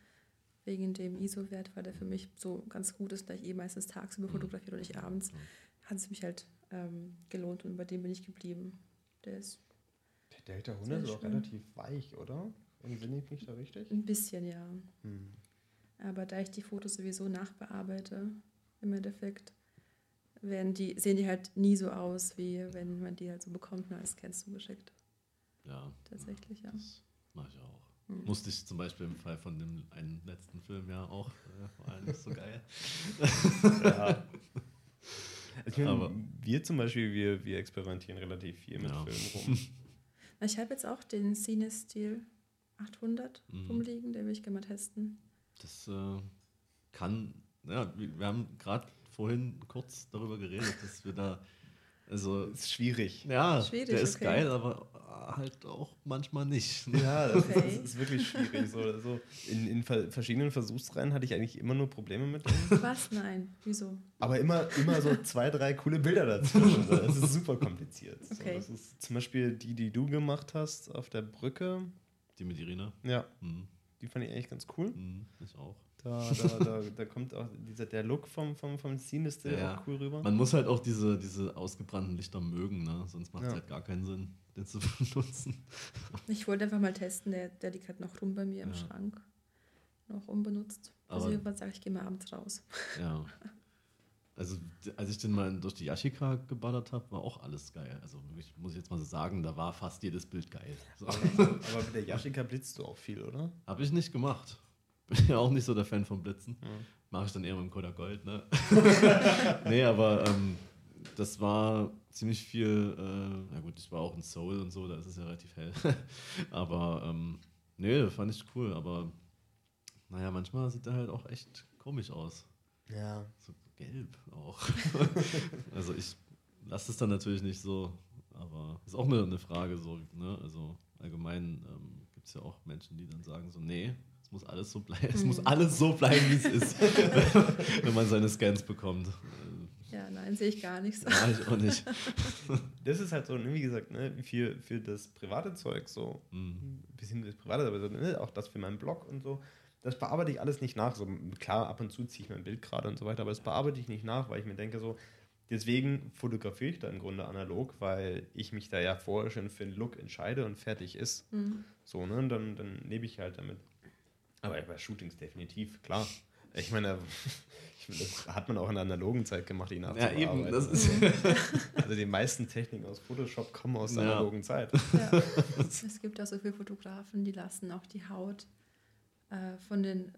Wegen dem ISO-Wert, weil der für mich so ganz gut ist, da ich eh meistens tagsüber fotografiere und nicht abends. Hat es mich halt ähm, gelohnt und bei dem bin ich geblieben. Der ist Der Delta 100 ist auch relativ weich, oder? Entsinne ich mich da richtig? ein bisschen, ja. Hm. Aber da ich die Fotos sowieso nachbearbeite, im Endeffekt, werden die, sehen die halt nie so aus, wie wenn man die halt so bekommt und als Scans zugeschickt. ja, Tatsächlich, ja. das mache ich auch. Hm. Musste ich zum Beispiel im Fall von dem einen letzten Film ja auch, äh, war nicht so geil. Ja. Ich meine, Aber- wir zum Beispiel, wir, wir experimentieren relativ viel mit Ja. Filmen rum. Ich habe jetzt auch den Cinestiel 800 Mhm. rumliegen, den will ich gerne mal testen. Das äh, kann, ja, wir haben gerade vorhin kurz darüber geredet, dass wir da, also, ist schwierig. ja, Schwierig, der ist okay. geil, aber halt auch manchmal nicht. Ja, das, Okay. das ist wirklich schwierig. So, also in, in ver verschiedenen Versuchsreihen hatte ich eigentlich immer nur Probleme mit dem. Was? Nein. Wieso? Aber immer, immer so zwei, drei coole Bilder dazwischen. So, Das ist super kompliziert. So, Okay. das ist zum Beispiel die, die du gemacht hast auf der Brücke. Die mit Irina. Ja, Mhm. die fand ich eigentlich ganz cool. Mhm, ich auch. Da, da, da, da kommt auch dieser, der Look vom, vom, vom Scene ist der Ja. auch cool rüber. Man muss halt auch diese, diese ausgebrannten Lichter mögen, ne? sonst macht es Ja. halt gar keinen Sinn, den zu benutzen. Ich wollte einfach mal testen, der, der liegt halt noch rum bei mir im Ja. Schrank. Noch unbenutzt. Aber- Also irgendwann sage ich, gehe mal abends raus. Ja. Also, als ich den mal durch die Yashica geballert habe, war auch alles geil. Also, wirklich, muss ich jetzt mal so sagen, da war fast jedes Bild geil. So. Aber mit der Yashica blitzt du auch viel, oder? Habe ich nicht gemacht. Bin ja auch nicht so der Fan von Blitzen. Ja. Mache ich dann eher mit dem Kodak Gold, ne? nee, aber ähm, das war ziemlich viel, äh, na gut, ich war auch in Seoul und so, da ist es ja relativ hell. aber ähm, nee, fand ich cool, aber naja, manchmal sieht er halt auch echt komisch aus. Ja. So gelb auch. also ich lasse es dann natürlich nicht so, aber ist auch eine, eine Frage so, ne? Also allgemein ähm, gibt es ja auch Menschen, die dann sagen so, nee, es muss alles so bleiben, es muss alles so bleiben, wie es ist, wenn man seine Scans bekommt. Äh, Ja, nein, sehe ich gar nicht so. Ja, ich auch nicht. Das ist halt so, ne, wie gesagt, ne, für, für das private Zeug so, Mhm. ein bisschen das private, aber so, ne, auch das für meinen Blog und so, das bearbeite ich alles nicht nach. So, klar, ab und zu ziehe ich mein Bild gerade und so weiter, aber das bearbeite ich nicht nach, weil ich mir denke so, deswegen fotografiere ich da im Grunde analog, weil ich mich da ja vorher schon für einen Look entscheide und fertig ist. Mhm. So, ne, und dann, dann lebe ich halt damit. Aber bei Shootings definitiv, klar. Ich meine, das hat man auch in der analogen Zeit gemacht, die Ja, nachzubearbeiten. eben, das ist. Also die meisten Techniken aus Photoshop kommen aus der Ja. analogen Zeit. Ja. es gibt auch so viele Fotografen, die lassen auch die Haut äh, von den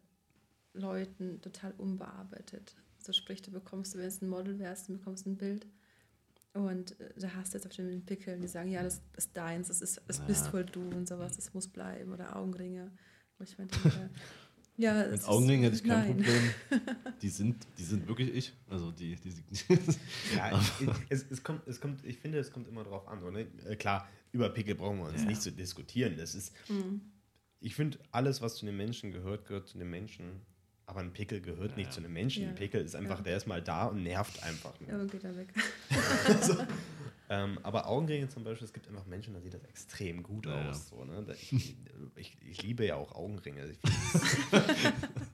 Leuten total unbearbeitet. So sprich, du bekommst, wenn es ein Model wärst, du bekommst ein Bild und äh, da hast du jetzt auf den Pickeln, die sagen, ja, das ist deins, das, ist, das bist Ja. voll du und sowas, das muss bleiben oder Augenringe. Ich denke, ja, es Mit Augenringen hätte ich kein nein. Problem. Die sind, die sind wirklich ich. Also die, die, Ja, es, es, kommt, es kommt, ich finde, es kommt immer drauf an. So, ne? Äh, Klar, über Pickel brauchen wir uns Ja. nicht zu diskutieren. Das ist, Mhm. ich finde, alles, was zu einem Menschen gehört, gehört zu einem Menschen. Aber ein Pickel gehört nicht Ja. zu einem Menschen. Ja. Ein Pickel ist einfach, Ja. der ist mal da und nervt einfach. Ja, Nur. und geht dann weg. Ähm, aber Augenringe zum Beispiel, es gibt einfach Menschen, da sieht das extrem gut Ja, ja. aus. So, ne? Da- ich, ich, ich liebe ja auch Augenringe. Ich find,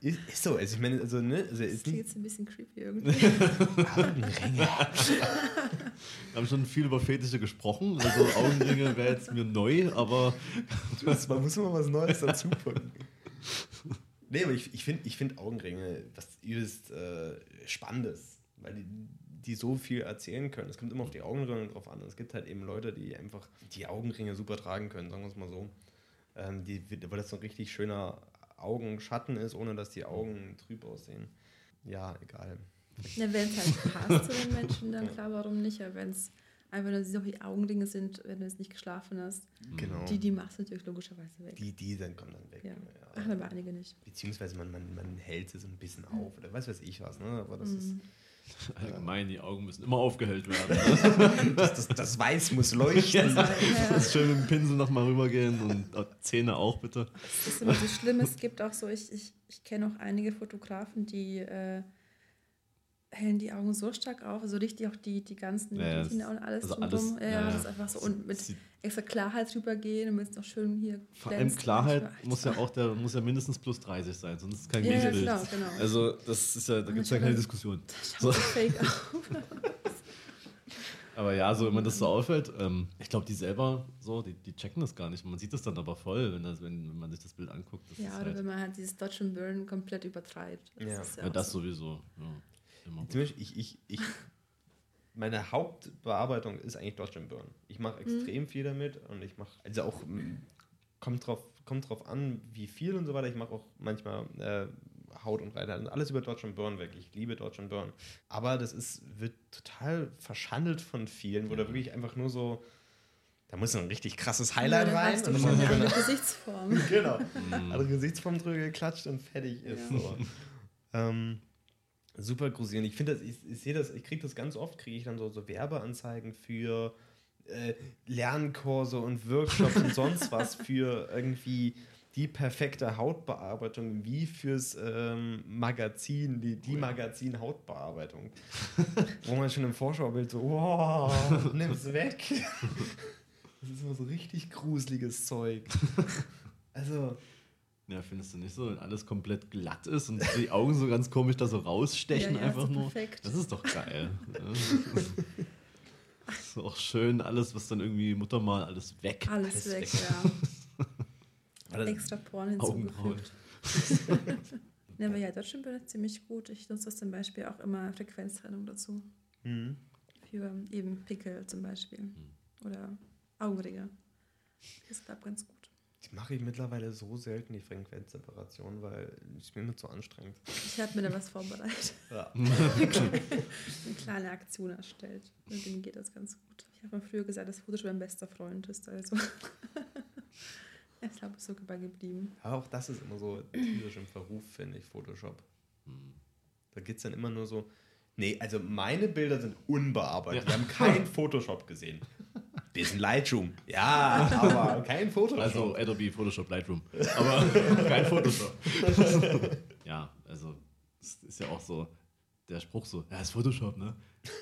ist, ist so, also ich meine, also, ne, also Das ist klingt jetzt ein bisschen creepy irgendwie. Augenringe. Wir haben schon viel über Fetische gesprochen. Also Augenringe wäre jetzt mir neu, aber Das, man muss immer was Neues dazu packen. Nee, aber ich, ich finde ich find Augenringe was übelst äh, Spannendes, weil die, die so viel erzählen können. Es kommt immer auf die Augenringe drauf an. Es gibt halt eben Leute, die einfach die Augenringe super tragen können, sagen wir es mal so. Ähm, die, weil das so ein richtig schöner Augenschatten ist, ohne dass die Augen trüb aussehen. Ja, egal. Ja, wenn es halt passt zu den Menschen, dann Ja. klar, warum nicht? Aber wenn es einfach nur so die Augenringe sind, wenn du jetzt nicht geschlafen hast, Genau. die, die machst du natürlich logischerweise weg. die, die dann kommen dann weg. Ja. Ja. Ach, aber einige nicht. Beziehungsweise man, man, man hält sie so ein bisschen auf oder weiß weiß ich was. Ne? Aber das ist Mhm. allgemein, die Augen müssen immer aufgehellt werden. das, das, das Weiß muss leuchten. Ja. Das ist schön mit dem Pinsel nochmal rübergehen und äh, Zähne auch bitte. Das ist immer so schlimm. Es gibt auch so, ich, ich, ich kenne auch einige Fotografen, die äh, hellen die Augen so stark auf, also richtig auch die, die ganzen Ja, ja, und alles also drumherum. alles, ja, ja, ja, ja. das ist einfach so. Und mit extra Klarheit drüber gehen, damit es noch schön hier Vor allem. Klarheit muss ja auch der muss ja mindestens plus 30 sein, sonst ist es kein Ja, ja, gutes Bild. klar, genau. Also das ist ja, da gibt es ja keine Diskussion. So. so fake. Aber ja, so wenn man das so auffällt, ähm, ich glaube, die selber so, die, die checken das gar nicht. Man sieht das dann aber voll, wenn, das, wenn, wenn man sich das Bild anguckt. Das Ja, oder halt, wenn man halt dieses Dodge and Burn komplett übertreibt. Das Ja. ist ja, auch das so. sowieso. Ja, ich, ich, ich, meine Hauptbearbeitung ist eigentlich Dodge and Burn. Ich mache extrem viel damit und ich mache, also auch, mm, kommt drauf, kommt drauf an, wie viel und so weiter. Ich mache auch manchmal äh, Haut und Reiter. Alles über Dodge and Burn weg. Ich liebe Dodge and Burn. Aber das ist, wird total verschandelt von vielen, wo da wirklich einfach nur so, da muss ein richtig krasses Highlight Ja, rein. hast du und schon eine andere Gesichtsform. genau. Also Gesichtsform drüber geklatscht und fertig ist. Ja. So. Ähm, super gruselig. Und ich finde das, ich, ich sehe das, ich kriege das ganz oft, kriege ich dann so, so Werbeanzeigen für äh, Lernkurse und Workshops und sonst was für irgendwie die perfekte Hautbearbeitung, wie fürs ähm, Magazin, die, die Magazin Hautbearbeitung. Wo man schon im Vorschaubild so, wow, nimm's weg. Das ist immer so richtig gruseliges Zeug. Also, Ja, findest du nicht so, wenn alles komplett glatt ist und die Augen so ganz komisch da so rausstechen Ja, ja, einfach nur? perfekt. Das ist doch geil. Das ist auch schön, alles, was dann irgendwie Muttermal, alles weg. Alles weg, weg. ja. alles, Extra Porn hinzugefügt. Ja, aber ja, Deutschland ist ziemlich gut. Ich nutze das zum Beispiel auch immer Frequenztrennung dazu. Mhm. Für eben Pickel zum Beispiel. Hm. Oder Augenringe. Das klappt ganz gut. Die mache ich mittlerweile so selten, die Frequenzseparation, weil es mir immer zu anstrengend. Ich habe mir da was vorbereitet. Ja. Eine kleine Aktion erstellt. Mit dem geht das ganz gut. Ich habe mal früher gesagt, dass Photoshop mein bester Freund ist. Also. ich glaube, es ist sogar geblieben. Aber auch das ist immer so tierisch im Verruf, finde ich, Photoshop. Hm. Da geht es dann immer nur so, nee, also meine Bilder sind unbearbeitet. Ja. Die haben kein Photoshop gesehen. Bisschen Lightroom. Ja, aber kein Photoshop. Also Adobe Photoshop Lightroom. Aber kein Photoshop. ja, also es ist ja auch so, der Spruch so, ja, ist Photoshop, ne?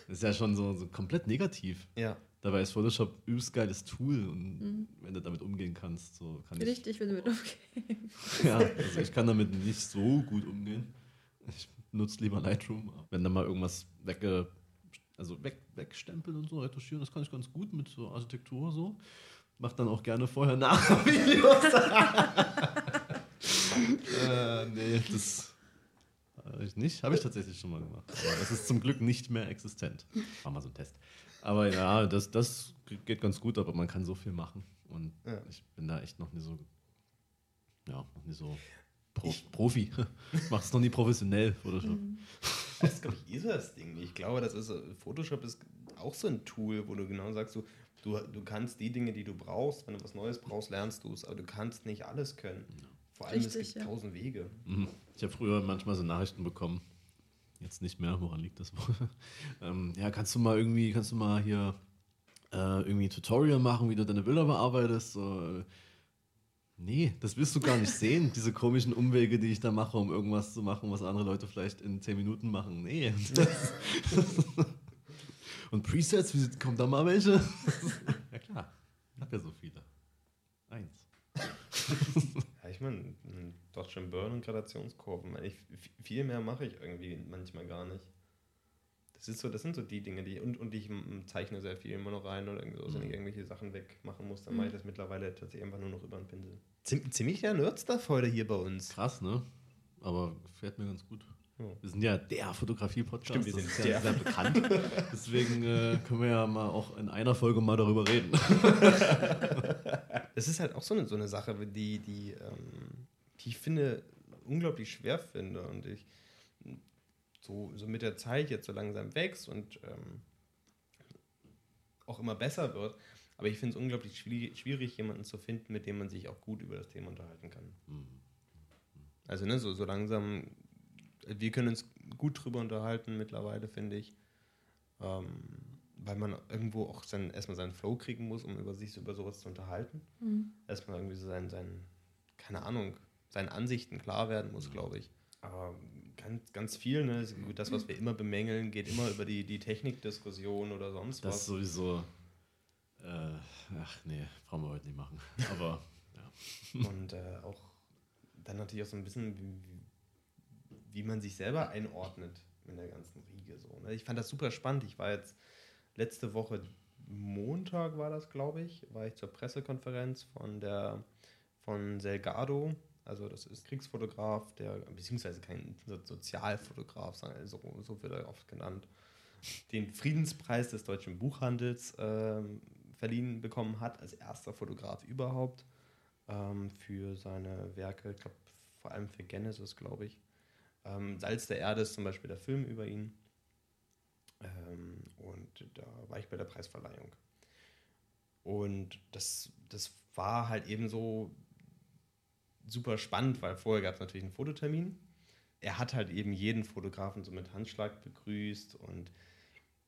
Das ist ja schon so, so komplett negativ. ja. Dabei ist Photoshop übelst geiles Tool und wenn du damit umgehen kannst, so kann ich. Richtig, wenn du mit umgehen. Ja, also ich kann damit nicht so gut umgehen. Ich nutze lieber Lightroom. Wenn da mal irgendwas wegge, also weg, wegstempeln und so, retuschieren, das kann ich ganz gut mit so Architektur so. Mach dann auch gerne vorher nach Videos. äh, nee, das habe ich nicht. Habe ich tatsächlich schon mal gemacht. Aber das ist zum Glück nicht mehr existent. War mal so ein Test. Aber ja, das, das geht ganz gut, aber man kann so viel machen. Und Ja. ich bin da echt noch nie so, ja, noch nie so Pro, Ich- Profi. Mach es noch nie professionell, Photoshop. Mhm. Das ist, glaube ich, so das Ding. Ich glaube, das ist, äh, Photoshop ist auch so ein Tool, wo du genau sagst, du, du, du kannst die Dinge, die du brauchst, wenn du was Neues brauchst, lernst du es, aber du kannst nicht alles können. Vor allem, es Richtig, gibt ja. tausend Wege. Mhm. Ich habe früher manchmal so Nachrichten bekommen. Jetzt nicht mehr, woran liegt das wohl? ähm, ja, kannst du mal irgendwie, kannst du mal hier äh, irgendwie ein Tutorial machen, wie du deine Bilder bearbeitest? So, äh, nee, das willst du gar nicht sehen, diese komischen Umwege, die ich da mache, um irgendwas zu machen, was andere Leute vielleicht in 10 Minuten machen. Nee. Und Presets, wie, kommen da mal welche? ja klar, ich habe ja so viele. Eins. Ja, ich meine, Dodge and Burn und Gradationskurven. Ich, viel mehr mache ich irgendwie manchmal gar nicht. Das, ist so, das sind so die Dinge, die. Und, und ich zeichne sehr viel immer noch rein oder irgendwie so, wenn ich irgendwelche Sachen wegmachen muss, dann Mhm. mache ich das mittlerweile tatsächlich einfach nur noch über den Pinsel. Ziem, ziemlich der Nerdstuff heute hier bei uns. Krass, ne? Aber gefällt mir ganz gut. Ja. Wir sind ja der Fotografie-Podcast. Stimmt, wir das sind ist ja der. sehr bekannt. Deswegen äh, können wir ja mal auch in einer Folge mal darüber reden. Das ist halt auch so eine, so eine Sache, die, die, ähm, die ich finde, unglaublich schwer finde. Und ich so, so mit der Zeit jetzt so langsam wächst und ähm, auch immer besser wird. Aber ich finde es unglaublich schwierig, jemanden zu finden, mit dem man sich auch gut über das Thema unterhalten kann. Hm. Also, ne, so, so langsam, wir können uns gut drüber unterhalten mittlerweile, finde ich. Ähm, weil man irgendwo auch sein, erstmal seinen Flow kriegen muss, um über sich über sowas zu unterhalten. Mhm. Erstmal irgendwie so sein, sein, keine Ahnung, seinen Ansichten klar werden muss, glaube ich. Aber ganz, ganz viel, ne, das, was wir immer bemängeln, geht immer über die, die Technikdiskussion oder sonst Das ist was. sowieso. Äh, ach nee, brauchen wir heute nicht machen. Aber ja. Und äh, auch dann natürlich auch so ein bisschen, wie, wie man sich selber einordnet in der ganzen Riege. So, ne? Ich fand das super spannend. Ich war jetzt letzte Woche, Montag war das, glaube ich, war ich zur Pressekonferenz von der von Selgado. Also das ist Kriegsfotograf, der, beziehungsweise kein So- Sozialfotograf, so, so wird er oft genannt, den Friedenspreis des deutschen Buchhandels ähm, verliehen bekommen hat, als erster Fotograf überhaupt. ähm, für seine Werke, ich glaube vor allem für Genesis, glaube ich. Ähm, Salz der Erde ist zum Beispiel der Film über ihn. Ähm, und da war ich bei der Preisverleihung. Und das, das war halt eben so super spannend, weil vorher gab es natürlich einen Fototermin. Er hat halt eben jeden Fotografen so mit Handschlag begrüßt und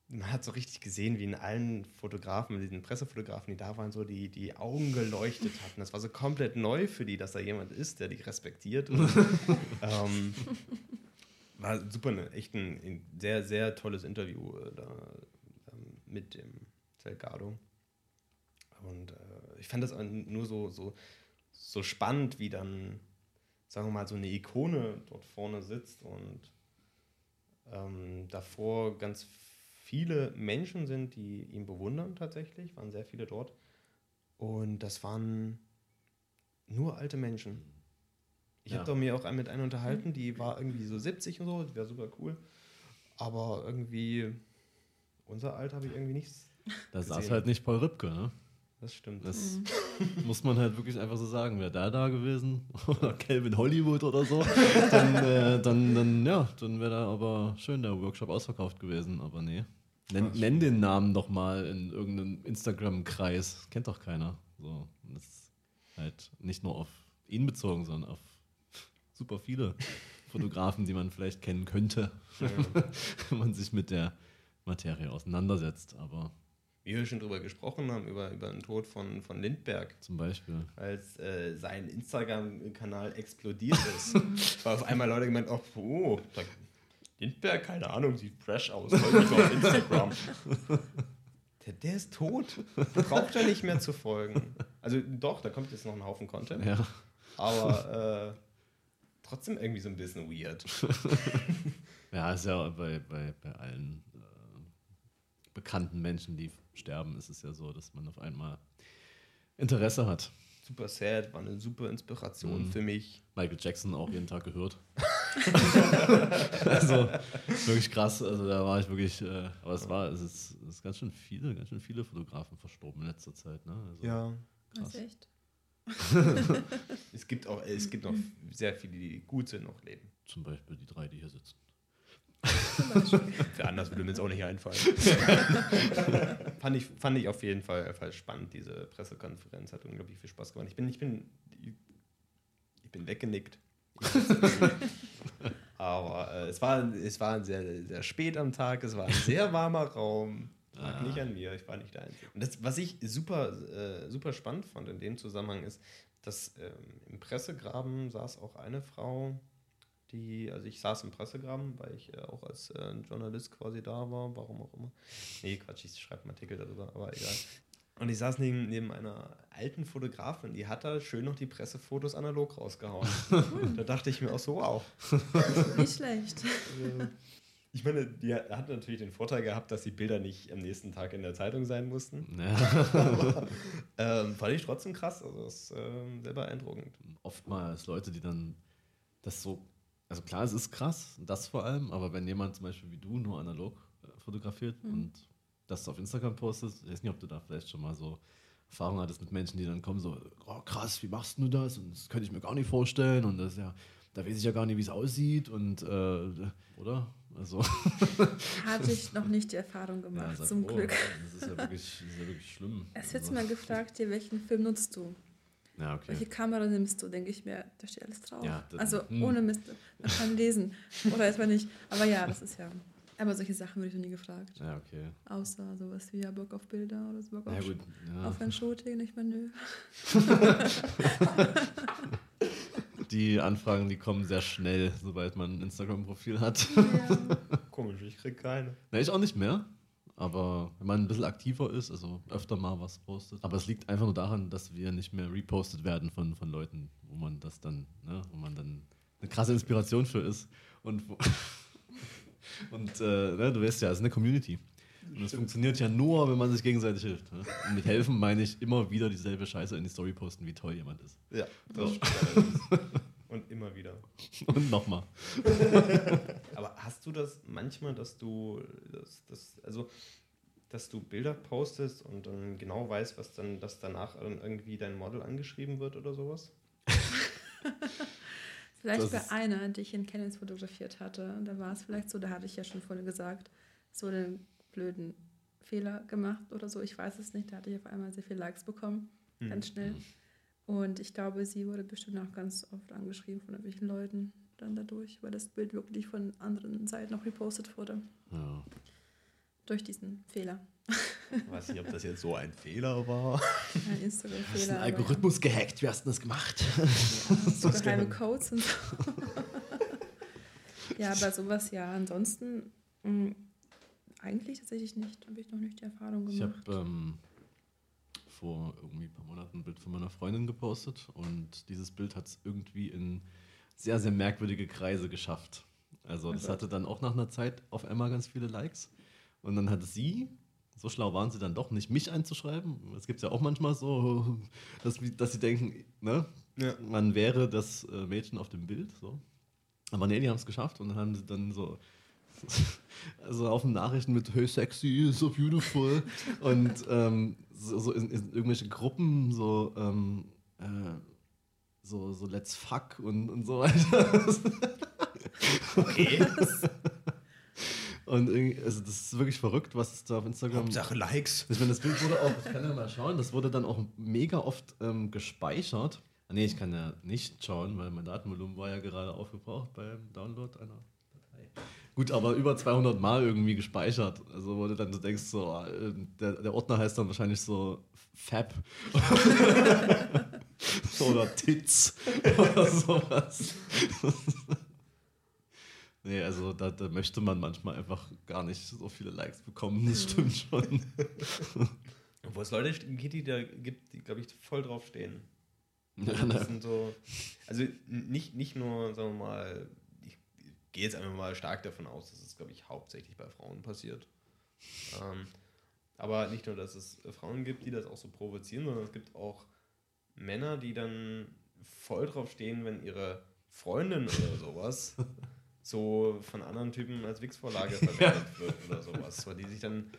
man hat so richtig gesehen, wie in allen Fotografen, diesen Pressefotografen, die da waren, so die, die Augen geleuchtet hatten. Das war so komplett neu für die, dass da jemand ist, der die respektiert. Und, ähm, war super, ne, echt ein, ein, sehr, sehr tolles Interview äh, da ähm, mit dem Selgado. Und äh, ich fand das nur so, so, so spannend, wie dann, sagen wir mal, so eine Ikone dort vorne sitzt und ähm, davor ganz viele Menschen sind, die ihn bewundern tatsächlich, waren sehr viele dort. Und das waren nur alte Menschen. Ich ja. habe mir auch mit einer unterhalten, die war irgendwie so 70 und so, die wäre super cool. Aber irgendwie, unser Alter habe ich irgendwie nichts. Da saß halt nicht Paul Ripke, ne? Das stimmt. Das mhm. muss man halt wirklich einfach so sagen. Wäre da da gewesen oder Calvin Hollywood oder so, dann, äh, dann, dann, ja, dann wäre da aber schön der Workshop ausverkauft gewesen. Aber nee. Nenn, nenn den Namen doch mal in irgendeinem Instagram-Kreis. Kennt doch keiner. So, das ist halt nicht nur auf ihn bezogen, sondern auf super viele Fotografen, die man vielleicht kennen könnte, ja. wenn man sich mit der Materie auseinandersetzt. Aber wir schon drüber gesprochen haben, über, über den Tod von, von Lindberg. Zum Beispiel. Als äh, sein Instagram-Kanal explodiert ist. war auf einmal Leute gemeint, oh, oh Lindberg, keine Ahnung, sieht fresh aus. auf Instagram. Der, der, ist tot. Braucht er nicht mehr zu folgen. Also doch, da kommt jetzt noch ein Haufen Content. Ja. Aber äh, trotzdem irgendwie so ein bisschen weird. ja, ist ja bei, bei, bei allen äh, bekannten Menschen, die sterben, ist es ja so, dass man auf einmal Interesse hat. Super sad, war eine super Inspiration mhm. für mich. Michael Jackson auch jeden Tag gehört. also wirklich krass. Also da war ich wirklich, äh, aber es war, es ist, es ist ganz schön viele, ganz schön viele Fotografen verstorben in letzter Zeit. Ne? Also, ja. Krass. Das ist echt. es gibt auch, es gibt noch sehr viele, die gut sind, noch leben. Zum Beispiel die drei, die hier sitzen. Für anders würde mir jetzt auch nicht einfallen. fand, ich, fand ich auf jeden Fall, Fall spannend, diese Pressekonferenz. Hat unglaublich viel Spaß gemacht. Ich bin, ich bin, ich bin weggenickt. Aber äh, es, war, es war sehr, sehr spät am Tag, es war ein sehr warmer Raum. Lag ah. nicht an mir, ich war nicht der Einzige. Und das, was ich super, äh, super spannend fand in dem Zusammenhang ist, dass ähm, im Pressegraben saß auch eine Frau, die, also ich saß im Pressegraben, weil ich äh, auch als äh, Journalist quasi da war, warum auch immer. Nee, Quatsch, ich schreibe einen Artikel darüber, aber egal. Und ich saß neben, neben einer alten Fotografin, die hat da schön noch die Pressefotos analog rausgehauen. da dachte ich mir auch so, wow. Nicht schlecht. Also, ich meine, die hat natürlich den Vorteil gehabt, dass die Bilder nicht am nächsten Tag in der Zeitung sein mussten. Ja. Aber, ähm, fand ich trotzdem krass. Also das ist ähm, sehr beeindruckend. Oftmals Leute, die dann das so also klar, es ist krass, das vor allem, aber wenn jemand zum Beispiel wie du nur analog äh, fotografiert mhm. und das auf Instagram postet, ich weiß nicht, ob du da vielleicht schon mal so Erfahrung hattest mit Menschen, die dann kommen, so, oh, krass, wie machst du das? Und das könnte ich mir gar nicht vorstellen und das ja, da weiß ich ja gar nicht, wie es aussieht und äh, oder? Also. Hatte ich noch nicht die Erfahrung gemacht, ja, zum froh. Glück. Das ist ja wirklich, ist ja wirklich schlimm. Es wird also. mal gefragt, dir, welchen Film nutzt du? Ja, okay. Welche Kamera nimmst du? Denke ich mir, da steht alles drauf. Ja, also hm. ohne Mist, man kann lesen. Oder erstmal nicht. Aber ja, das ist ja. Aber solche Sachen würde ich noch nie gefragt. Ja, okay. Außer sowas wie ja Bock auf Bilder oder so Bock ja, auf, gut, ja. auf ein Shooting, nicht mehr nö. die Anfragen, die kommen sehr schnell, sobald man ein Instagram-Profil hat. Ja. Komisch, ich krieg keine. Na, ich auch nicht mehr. Aber wenn man ein bisschen aktiver ist, also öfter mal was postet. Aber es liegt einfach nur daran, dass wir nicht mehr repostet werden von, von Leuten, wo man das dann, ne, wo man dann eine krasse Inspiration für ist. Und, und äh, ne, du weißt ja, es ist eine Community. Und es funktioniert ja nur, wenn man sich gegenseitig hilft. Ne? Und mit helfen meine ich immer wieder dieselbe Scheiße in die Story posten, wie toll jemand ist. Ja, das so. stimmt. Und immer wieder. Und nochmal. Aber hast du das manchmal, dass du das, das, also dass du Bilder postest und dann genau weißt, was dann, dass danach irgendwie dein Model angeschrieben wird oder sowas? vielleicht das bei einer, die ich in Cannons fotografiert hatte. Da war es vielleicht so, da hatte ich ja schon vorhin gesagt, so einen blöden Fehler gemacht oder so. Ich weiß es nicht. Da hatte ich auf einmal sehr viele Likes bekommen, hm. ganz schnell. Und ich glaube, sie wurde bestimmt auch ganz oft angeschrieben von irgendwelchen Leuten dann dadurch, weil das Bild wirklich von anderen Seiten noch repostet wurde. Ja. Durch diesen Fehler. Ich weiß nicht, ob das jetzt so ein Fehler war. Ein Instagram-Fehler. Ein Algorithmus ja. gehackt. Wie hast du das gemacht? Ja, so geheime Codes und so. ja, aber sowas ja. Ansonsten mh, mm, eigentlich tatsächlich nicht. Habe ich noch nicht die Erfahrung gemacht. Ich habe ähm, vor irgendwie ein paar Monaten ein Bild von meiner Freundin gepostet und dieses Bild hat es irgendwie in sehr, sehr merkwürdige Kreise geschafft. Also das hatte dann auch nach einer Zeit auf einmal ganz viele Likes. Und dann hat sie, so schlau waren sie dann doch, nicht mich einzuschreiben. Es gibt ja auch manchmal so, dass, dass sie denken, ne, ja. man wäre das äh, Mädchen auf dem Bild. So. Aber nee, die haben es geschafft und dann haben sie dann so also auf den Nachrichten mit Hey sexy, so beautiful und ähm, so, so in, in irgendwelche Gruppen so ähm, äh, so, so let's fuck und, und so weiter. okay. Und also das ist wirklich verrückt, was da auf Instagram. Hauptsache Likes. Ich meine, das Bild wurde auch, ich kann ja mal schauen, das wurde dann auch mega oft ähm, gespeichert. Ah, nee, ich kann ja nicht schauen, weil mein Datenvolumen war ja gerade aufgebraucht beim Download einer Datei. Gut, aber über 200 Mal irgendwie gespeichert. Also, du dann so denkst, so, äh, der, der Ordner heißt dann wahrscheinlich so Fab. oder Tits oder sowas. Nee, also da, da, möchte man manchmal einfach gar nicht so viele Likes bekommen, das stimmt schon. Obwohl es Leute gibt, die da gibt, die, glaube ich, voll drauf stehen. Also, das sind so, also nicht, nicht nur, sagen wir mal, gehe jetzt einfach mal stark davon aus, dass es, glaube ich, hauptsächlich bei Frauen passiert. Ähm, aber nicht nur, dass es Frauen gibt, die das auch so provozieren, sondern es gibt auch Männer, die dann voll drauf stehen, wenn ihre Freundin oder sowas so von anderen Typen als Wix-Vorlage verwendet wird oder sowas. So, die sich dann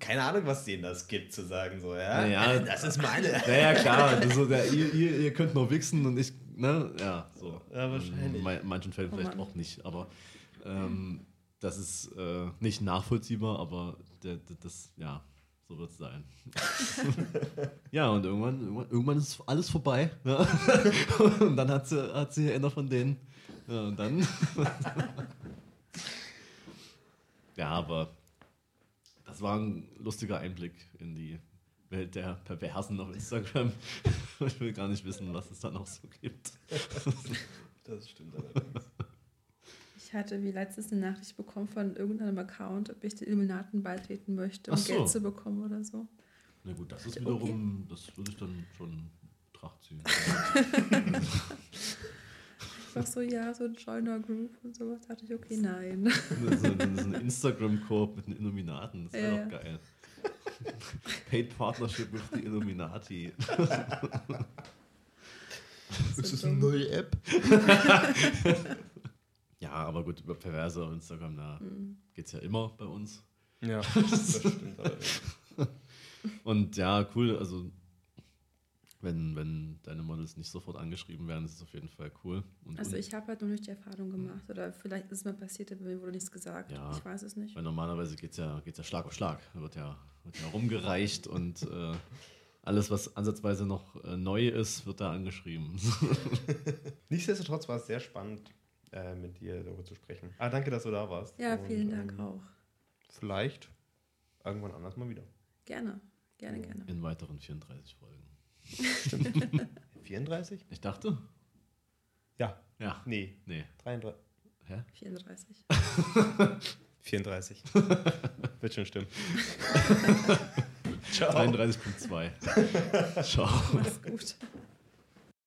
keine Ahnung, was denen das gibt, zu sagen, so, ja, naja, das ist meine. Naja, klar, so, der, ihr, ihr, ihr, könnt nur wichsen und ich ne? Ja, so. Ja, wahrscheinlich. In manchen Fällen oh vielleicht auch nicht, aber ähm, das ist äh, nicht nachvollziehbar, aber der, der, das, ja, so wird es sein. ja, und irgendwann, irgendwann, irgendwann, ist alles vorbei. Ja? und dann hat sie, hat sie einer von denen. Ja, und dann. ja, aber das war ein lustiger Einblick in die Welt der Perversen auf Instagram. ich will gar nicht wissen, was es da noch so gibt. das stimmt allerdings. Ich hatte wie letztes eine Nachricht bekommen von irgendeinem Account, ob ich den Illuminaten beitreten möchte, um so. Geld zu bekommen oder so. Na gut, das ist wiederum, okay. das würde ich dann schon Tracht ziehen. War so, ja, so ein Joiner Group und sowas. Da dachte ich, okay, nein. Ist ein Instagram-Korb mit den Illuminaten, das wäre ja, auch geil. Paid Partnership with the Illuminati. ist das eine neue App? ja, aber gut, über Perverse auf Instagram, da mhm. geht es ja immer bei uns. Ja, das stimmt. Und ja, cool, also wenn, wenn deine Models nicht sofort angeschrieben werden, ist es auf jeden Fall cool. Und, also ich habe halt noch nicht die Erfahrung gemacht oder vielleicht ist es mal passiert, aber mir wurde nichts gesagt. Ja, ich weiß es nicht. Weil normalerweise geht es ja, geht's ja Schlag auf Schlag. Da wird ja, wird ja rumgereicht und äh, alles, was ansatzweise noch äh, neu ist, wird da angeschrieben. Nichtsdestotrotz war es sehr spannend, äh, mit dir darüber zu sprechen. Ah, danke, dass du da warst. Ja, vielen und, Dank ähm, auch. Vielleicht irgendwann anders mal wieder. Gerne, gerne, gerne. In weiteren 34 Folgen. Stimmt. 34? Ich dachte. Ja. Ja. Nee. Nee. 33. Hä? 34. 34. Wird schon stimmen. Ciao. 33.2. Ciao. Mach's gut.